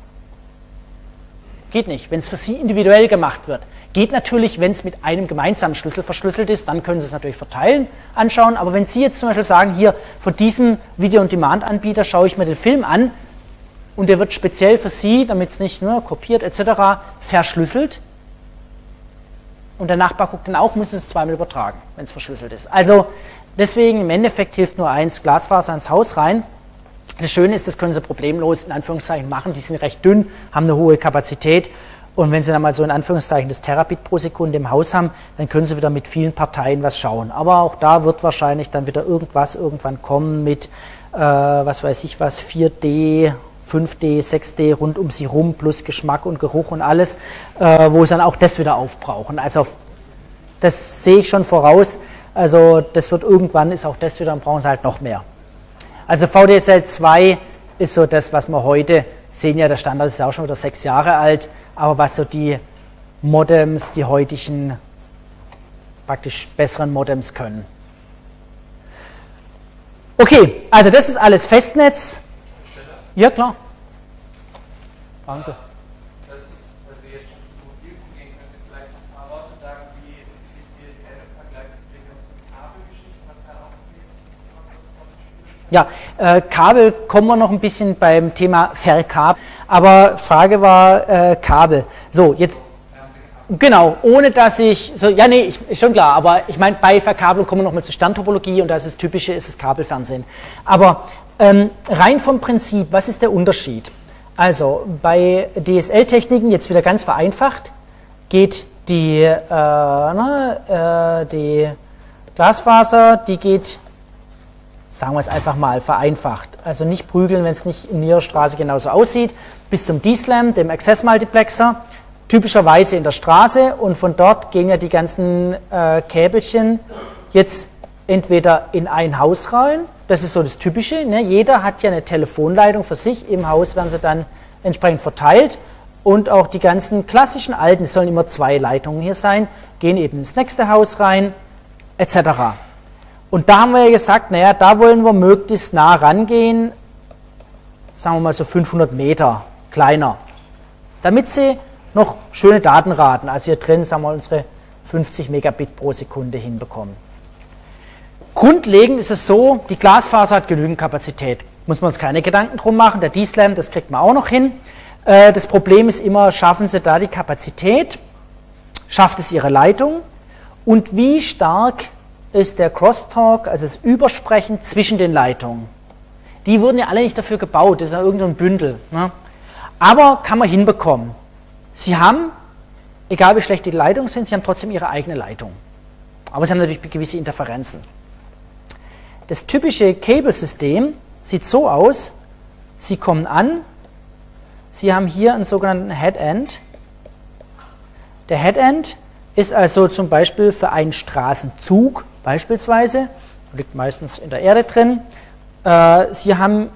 A: Geht nicht, wenn es für Sie individuell gemacht wird. Geht natürlich, wenn es mit einem gemeinsamen Schlüssel verschlüsselt ist, dann können Sie es natürlich verteilen, anschauen. Aber wenn Sie jetzt zum Beispiel sagen, hier von diesem Video-on-Demand-Anbieter schaue ich mir den Film an, und der wird speziell für Sie, damit es nicht ne, kopiert etc., verschlüsselt. Und der Nachbar guckt dann auch, müssen es zweimal übertragen, wenn es verschlüsselt ist. Also deswegen im Endeffekt hilft nur eins, Glasfaser ins Haus rein. Das Schöne ist, das können Sie problemlos in Anführungszeichen machen. Die sind recht dünn, haben eine hohe Kapazität. Und wenn Sie dann mal so in Anführungszeichen das Terabit pro Sekunde im Haus haben, dann können Sie wieder mit vielen Parteien was schauen. Aber auch da wird wahrscheinlich dann wieder irgendwas irgendwann kommen mit, äh, was weiß ich was, 4D 5D, 6D rund um sie rum, plus Geschmack und Geruch und alles, äh, wo sie dann auch das wieder aufbrauchen. Also das sehe ich schon voraus. Also das wird irgendwann, ist auch das wieder, dann brauchen sie halt noch mehr. Also VDSL 2 ist so das, was wir heute sehen. Ja, der Standard ist auch schon wieder sechs Jahre alt, aber was so die Modems, die heutigen praktisch besseren Modems können. Okay, also das ist alles Festnetz. Ja, klar. Sie. Ja, äh, Kabel kommen wir noch ein bisschen beim Thema Verkabel. Aber Frage war äh, Kabel. So, jetzt Genau, ohne dass ich, so, ja, nee, ist schon klar, aber ich meine, bei Verkabelung kommen wir nochmal zur Standtopologie und das ist das Typische, ist das Kabelfernsehen. Aber ähm, rein vom Prinzip, was ist der Unterschied? Also bei DSL-Techniken, jetzt wieder ganz vereinfacht, geht die, äh, na, äh, die Glasfaser, die geht sagen wir es einfach mal vereinfacht. Also nicht prügeln, wenn es nicht in Ihrer Straße genauso aussieht, bis zum D-Slam, dem Access Multiplexer, typischerweise in der Straße und von dort gehen ja die ganzen äh, Käbelchen jetzt entweder in ein Haus rein, das ist so das Typische, ne? jeder hat ja eine Telefonleitung für sich, im Haus werden sie dann entsprechend verteilt und auch die ganzen klassischen alten, sollen immer zwei Leitungen hier sein, gehen eben ins nächste Haus rein, etc. Und da haben wir ja gesagt, naja, da wollen wir möglichst nah rangehen, sagen wir mal so 500 Meter kleiner, damit sie noch schöne Datenraten, also hier drin, sagen wir unsere 50 Megabit pro Sekunde hinbekommen. Grundlegend ist es so, die Glasfaser hat genügend Kapazität. Muss man uns keine Gedanken drum machen. Der D-Slam, das kriegt man auch noch hin. Äh, das Problem ist immer, schaffen Sie da die Kapazität? Schafft es Ihre Leitung? Und wie stark ist der Crosstalk, also das Übersprechen zwischen den Leitungen? Die wurden ja alle nicht dafür gebaut, das ist ja irgendein Bündel. Ne? Aber kann man hinbekommen. Sie haben, egal wie schlecht die Leitungen sind, Sie haben trotzdem Ihre eigene Leitung. Aber Sie haben natürlich gewisse Interferenzen. Das typische Cable-System sieht so aus, Sie kommen an, Sie haben hier einen sogenannten Head-End. Der Head-End ist also zum Beispiel für einen Straßenzug beispielsweise, liegt meistens in der Erde drin. Äh, Sie haben,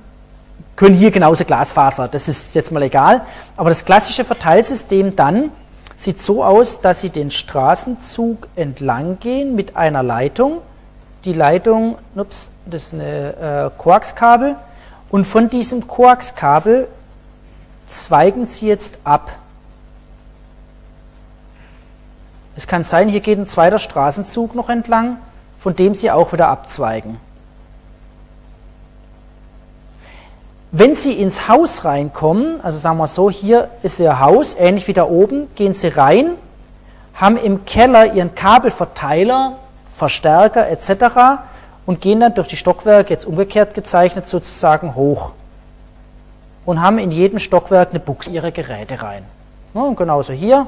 A: können hier genauso Glasfaser, das ist jetzt mal egal. Aber das klassische Verteilsystem dann sieht so aus, dass Sie den Straßenzug entlang gehen mit einer Leitung. Die Leitung, ups, das ist eine äh, Koaxkabel. Und von diesem Koaxkabel zweigen Sie jetzt ab. Es kann sein, hier geht ein zweiter Straßenzug noch entlang, von dem Sie auch wieder abzweigen. Wenn Sie ins Haus reinkommen, also sagen wir so, hier ist Ihr Haus, ähnlich wie da oben, gehen Sie rein, haben im Keller Ihren Kabelverteiler, Verstärker etc. und gehen dann durch die Stockwerke, jetzt umgekehrt gezeichnet, sozusagen hoch und haben in jedem Stockwerk eine Buchse ihre Geräte rein. Ja, und genauso hier,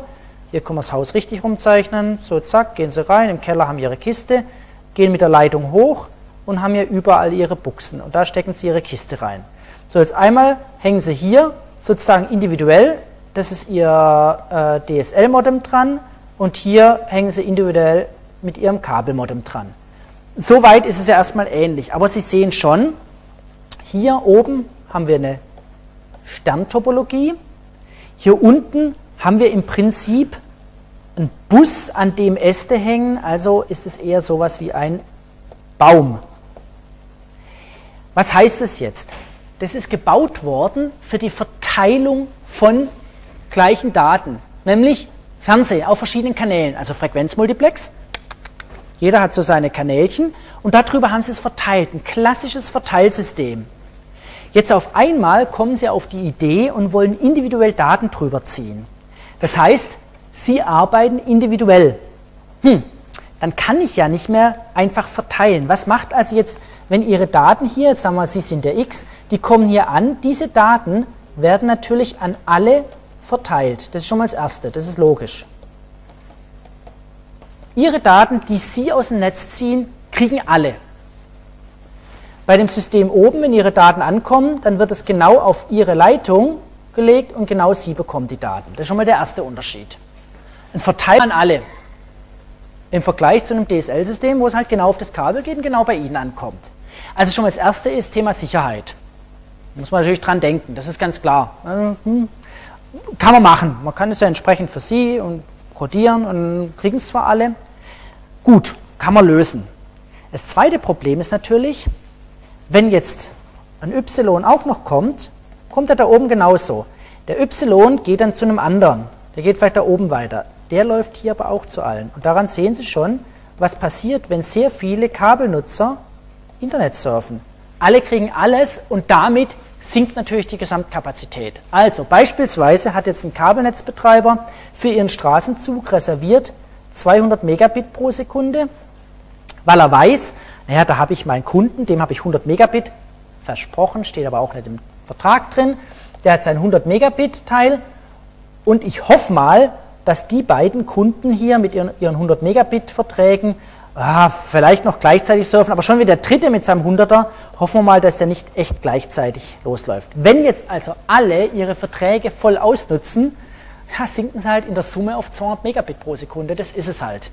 A: hier können wir das Haus richtig rumzeichnen, so zack, gehen sie rein, im Keller haben ihre Kiste, gehen mit der Leitung hoch und haben hier überall ihre Buchsen und da stecken sie ihre Kiste rein. So, jetzt einmal hängen sie hier sozusagen individuell, das ist ihr äh, DSL-Modem dran und hier hängen sie individuell mit ihrem Kabelmodem dran. Soweit ist es ja erstmal ähnlich, aber Sie sehen schon, hier oben haben wir eine Sterntopologie. Hier unten haben wir im Prinzip einen Bus, an dem Äste hängen, also ist es eher sowas wie ein Baum. Was heißt das jetzt? Das ist gebaut worden für die Verteilung von gleichen Daten, nämlich Fernsehen auf verschiedenen Kanälen, also Frequenzmultiplex. Jeder hat so seine Kanälchen und darüber haben sie es verteilt, ein klassisches Verteilsystem. Jetzt auf einmal kommen Sie auf die Idee und wollen individuell Daten drüber ziehen. Das heißt, Sie arbeiten individuell. Hm, dann kann ich ja nicht mehr einfach verteilen. Was macht also jetzt, wenn Ihre Daten hier, jetzt sagen wir, Sie sind der X, die kommen hier an, diese Daten werden natürlich an alle verteilt. Das ist schon mal das Erste, das ist logisch. Ihre Daten, die Sie aus dem Netz ziehen, kriegen alle. Bei dem System oben, wenn Ihre Daten ankommen, dann wird es genau auf Ihre Leitung gelegt und genau Sie bekommen die Daten. Das ist schon mal der erste Unterschied. Ein Verteiler an alle. Im Vergleich zu einem DSL-System, wo es halt genau auf das Kabel geht und genau bei Ihnen ankommt. Also schon mal das erste ist Thema Sicherheit. Muss man natürlich dran denken, das ist ganz klar. Kann man machen. Man kann es ja entsprechend für Sie und codieren und kriegen es zwar alle. Gut, kann man lösen. Das zweite Problem ist natürlich, wenn jetzt ein y auch noch kommt, kommt er da oben genauso. Der y geht dann zu einem anderen. Der geht vielleicht da oben weiter. Der läuft hier aber auch zu allen. Und daran sehen Sie schon, was passiert, wenn sehr viele Kabelnutzer Internet surfen. Alle kriegen alles und damit sinkt natürlich die Gesamtkapazität. Also beispielsweise hat jetzt ein Kabelnetzbetreiber für ihren Straßenzug reserviert 200 Megabit pro Sekunde, weil er weiß, naja, da habe ich meinen Kunden, dem habe ich 100 Megabit versprochen, steht aber auch nicht im Vertrag drin. Der hat sein 100 Megabit Teil und ich hoffe mal, dass die beiden Kunden hier mit ihren, ihren 100 Megabit Verträgen ah, vielleicht noch gleichzeitig surfen, aber schon wie der dritte mit seinem 100er, hoffen wir mal, dass der nicht echt gleichzeitig losläuft. Wenn jetzt also alle ihre Verträge voll ausnutzen, ja, sinken sie halt in der Summe auf 200 Megabit pro Sekunde, das ist es halt.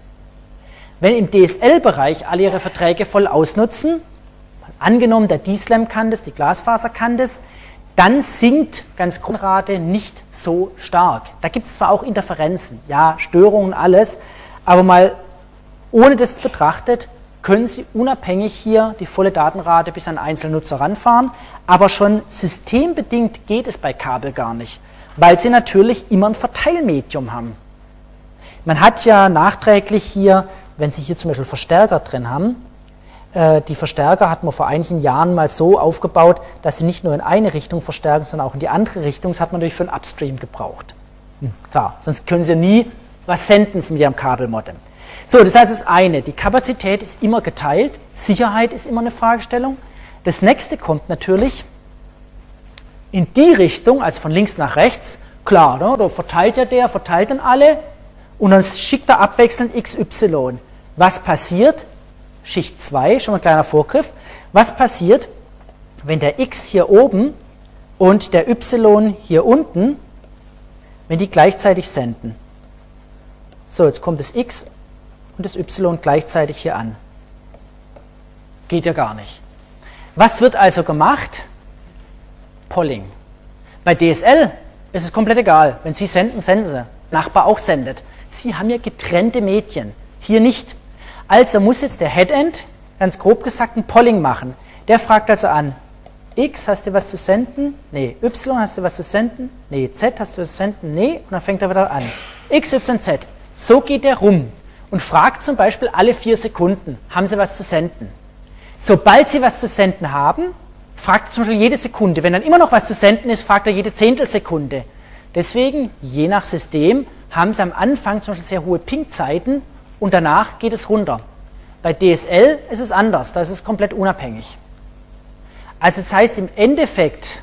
A: Wenn im DSL-Bereich alle ihre Verträge voll ausnutzen, angenommen der D-Slam kann das, die Glasfaser kann das, dann sinkt ganz Grundrate nicht so stark. Da gibt es zwar auch Interferenzen, ja, Störungen, alles, aber mal ohne das betrachtet, können Sie unabhängig hier die volle Datenrate bis an Einzelnutzer ranfahren, aber schon systembedingt geht es bei Kabel gar nicht, weil Sie natürlich immer ein Verteilmedium haben. Man hat ja nachträglich hier, wenn Sie hier zum Beispiel Verstärker drin haben, äh, die Verstärker hat man vor einigen Jahren mal so aufgebaut, dass sie nicht nur in eine Richtung verstärken, sondern auch in die andere Richtung. Das hat man natürlich für ein Upstream gebraucht. Hm, klar, sonst können Sie nie was senden von Ihrem Kabelmodem. So, das heißt das eine, die Kapazität ist immer geteilt, Sicherheit ist immer eine Fragestellung. Das nächste kommt natürlich in die Richtung, also von links nach rechts, klar, ne, da verteilt ja der, verteilt dann alle und dann schickt er abwechselnd XY. Was passiert? Schicht 2, schon mal ein kleiner Vorgriff. Was passiert, wenn der X hier oben und der Y hier unten, wenn die gleichzeitig senden? So, jetzt kommt das X und das Y gleichzeitig hier an. Geht ja gar nicht. Was wird also gemacht? Polling. Bei DSL ist es komplett egal. Wenn Sie senden, senden Sie. Nachbar auch sendet. Sie haben ja getrennte Medien. Hier nicht. Also muss jetzt der Headend, ganz grob gesagt, ein Polling machen. Der fragt also an, X, hast du was zu senden? Nee. Y, hast du was zu senden? Nee. Z, hast du was zu senden? Nee. Und dann fängt er wieder an. X, Y, Z. So geht er rum und fragt zum Beispiel alle vier Sekunden, haben Sie was zu senden? Sobald Sie was zu senden haben, fragt zum Beispiel jede Sekunde. Wenn dann immer noch was zu senden ist, fragt er jede Zehntelsekunde. Deswegen, je nach System, haben Sie am Anfang zum Beispiel sehr hohe Ping-Zeiten und danach geht es runter. Bei DSL ist es anders, da ist es komplett unabhängig. Also das heißt im Endeffekt,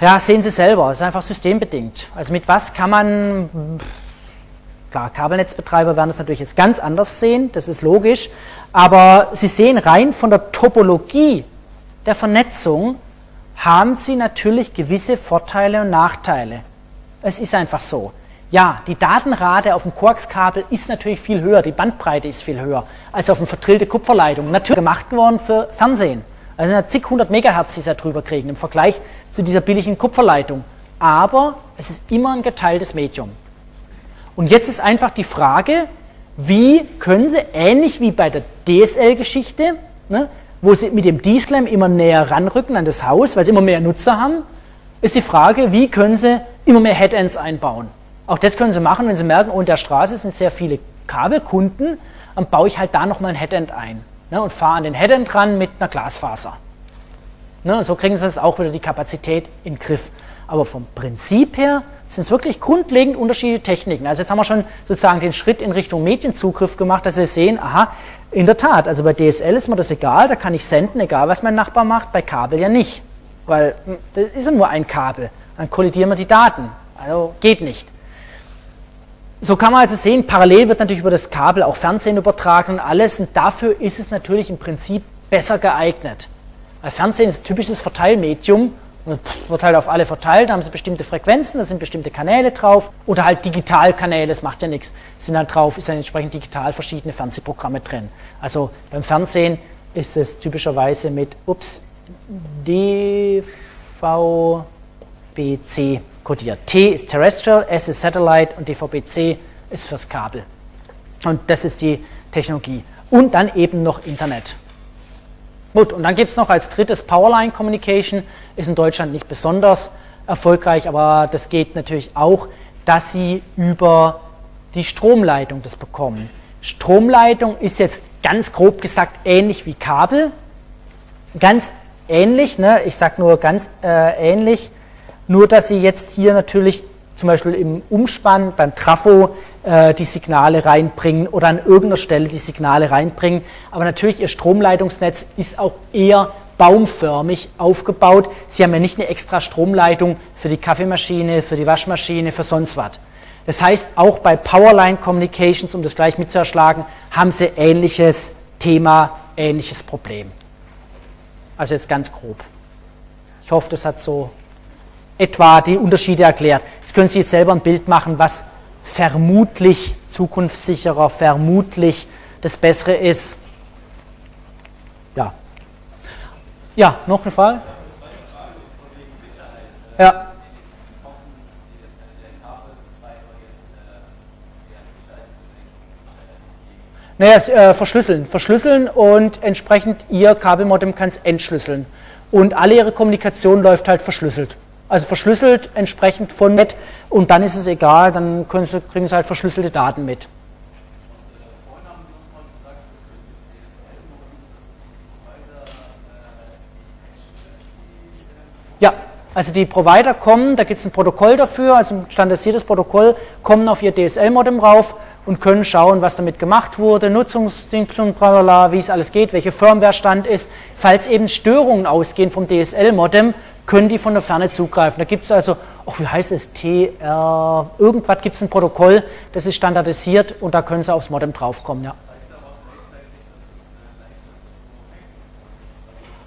A: ja, sehen Sie selber, es ist einfach systembedingt. Also mit was kann man, klar, Kabelnetzbetreiber werden das natürlich jetzt ganz anders sehen, das ist logisch, aber Sie sehen rein von der Topologie der Vernetzung haben Sie natürlich gewisse Vorteile und Nachteile. Es ist einfach so. Ja, die Datenrate auf dem Koaxkabel ist natürlich viel höher, die Bandbreite ist viel höher als auf einer vertrillte Kupferleitung. Natürlich gemacht worden für Fernsehen. Also sind zig hundert Megahertz, die sie da drüber kriegen im Vergleich zu dieser billigen Kupferleitung. Aber es ist immer ein geteiltes Medium. Und jetzt ist einfach die Frage, wie können Sie, ähnlich wie bei der DSL-Geschichte, ne, wo Sie mit dem D-Slam immer näher ranrücken an das Haus, weil Sie immer mehr Nutzer haben, ist die Frage, wie können Sie immer mehr Headends einbauen. Auch das können Sie machen, wenn Sie merken, oh, in der Straße sind sehr viele Kabelkunden, dann baue ich halt da nochmal ein Headend ein ne, und fahre an den Headend ran mit einer Glasfaser. Ne, und so kriegen Sie das auch wieder die Kapazität in den Griff. Aber vom Prinzip her sind es wirklich grundlegend unterschiedliche Techniken. Also jetzt haben wir schon sozusagen den Schritt in Richtung Medienzugriff gemacht, dass Sie sehen, aha, in der Tat, also bei DSL ist mir das egal, da kann ich senden, egal was mein Nachbar macht, bei Kabel ja nicht. Weil hm, das ist ja nur ein Kabel, dann kollidieren wir die Daten. Also geht nicht. So kann man also sehen, parallel wird natürlich über das Kabel auch Fernsehen übertragen und alles. Und dafür ist es natürlich im Prinzip besser geeignet. Weil Fernsehen ist ein typisches Verteilmedium wird halt auf alle verteilt, haben sie bestimmte Frequenzen, da sind bestimmte Kanäle drauf oder halt Digitalkanäle, das macht ja nichts, sind halt drauf, ist dann entsprechend digital verschiedene Fernsehprogramme drin. Also beim Fernsehen ist es typischerweise mit, ups, DVB-C kodiert. T ist Terrestrial, S ist Satellite und DVB-C ist fürs Kabel. Und das ist die Technologie. Und dann eben noch Internet. Gut, und dann gibt es noch als drittes Powerline Communication, ist in Deutschland nicht besonders erfolgreich, aber das geht natürlich auch, dass Sie über die Stromleitung das bekommen. Stromleitung ist jetzt ganz grob gesagt ähnlich wie Kabel. Ganz ähnlich, ne? ich sage nur ganz äh, ähnlich, nur dass Sie jetzt hier natürlich zum Beispiel im Umspann beim Trafo die Signale reinbringen oder an irgendeiner Stelle die Signale reinbringen. Aber natürlich, Ihr Stromleitungsnetz ist auch eher baumförmig aufgebaut. Sie haben ja nicht eine extra Stromleitung für die Kaffeemaschine, für die Waschmaschine, für sonst was. Das heißt, auch bei Powerline Communications, um das gleich mitzuerschlagen, haben sie ähnliches Thema, ähnliches Problem. Also jetzt ganz grob. Ich hoffe, das hat so etwa die Unterschiede erklärt. Jetzt können Sie jetzt selber ein Bild machen, was vermutlich zukunftssicherer, vermutlich das Bessere ist. Ja. Ja, noch eine Frage? Ja. Naja, äh, verschlüsseln. Verschlüsseln und entsprechend Ihr Kabelmodem kann es entschlüsseln. Und alle Ihre Kommunikation läuft halt verschlüsselt. Also verschlüsselt entsprechend von Net und dann ist es egal, dann Sie, kriegen Sie halt verschlüsselte Daten mit. Ja, also die Provider kommen, da gibt es ein Protokoll dafür, also ein standardisiertes Protokoll, kommen auf ihr DSL-Modem rauf und können schauen, was damit gemacht wurde, Nutzungsdingung, wie es alles geht, welche Firmware-Stand ist. Falls eben Störungen ausgehen vom DSL-Modem, können die von der Ferne zugreifen. Da gibt es also, ach, wie heißt es, TR, irgendwas gibt es ein Protokoll, das ist standardisiert und da können sie aufs Modem draufkommen. Ja.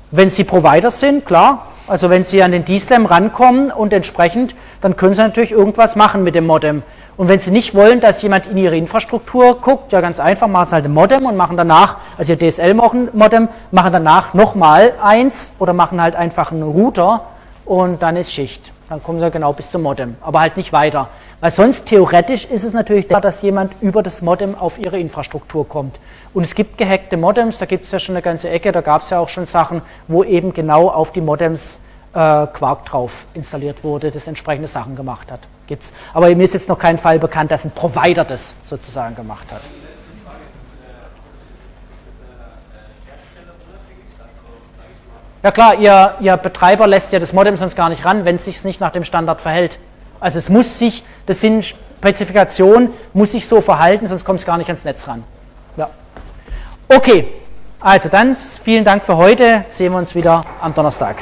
A: Wenn sie Provider sind, klar, also wenn Sie an den D-Slam rankommen und entsprechend, dann können Sie natürlich irgendwas machen mit dem Modem. Und wenn Sie nicht wollen, dass jemand in Ihre Infrastruktur guckt, ja ganz einfach, machen Sie halt ein Modem und machen danach, also Ihr DSL-Modem, machen danach nochmal eins oder machen halt einfach einen Router und dann ist Schicht. Dann kommen Sie genau bis zum Modem, aber halt nicht weiter. Weil sonst theoretisch ist es natürlich da, dass jemand über das Modem auf Ihre Infrastruktur kommt. Und es gibt gehackte Modems, da gibt es ja schon eine ganze Ecke, da gab es ja auch schon Sachen, wo eben genau auf die Modems äh, Quark drauf installiert wurde, das entsprechende Sachen gemacht hat. Gibt's. Aber mir ist jetzt noch kein Fall bekannt, dass ein Provider das sozusagen gemacht hat. Ja klar, ihr, ihr Betreiber lässt ja das Modem sonst gar nicht ran, wenn es sich nicht nach dem Standard verhält. Also es muss sich, das sind Spezifikationen, muss sich so verhalten, sonst kommt es gar nicht ans Netz ran. Ja. Okay, also dann vielen Dank für heute, sehen wir uns wieder am Donnerstag.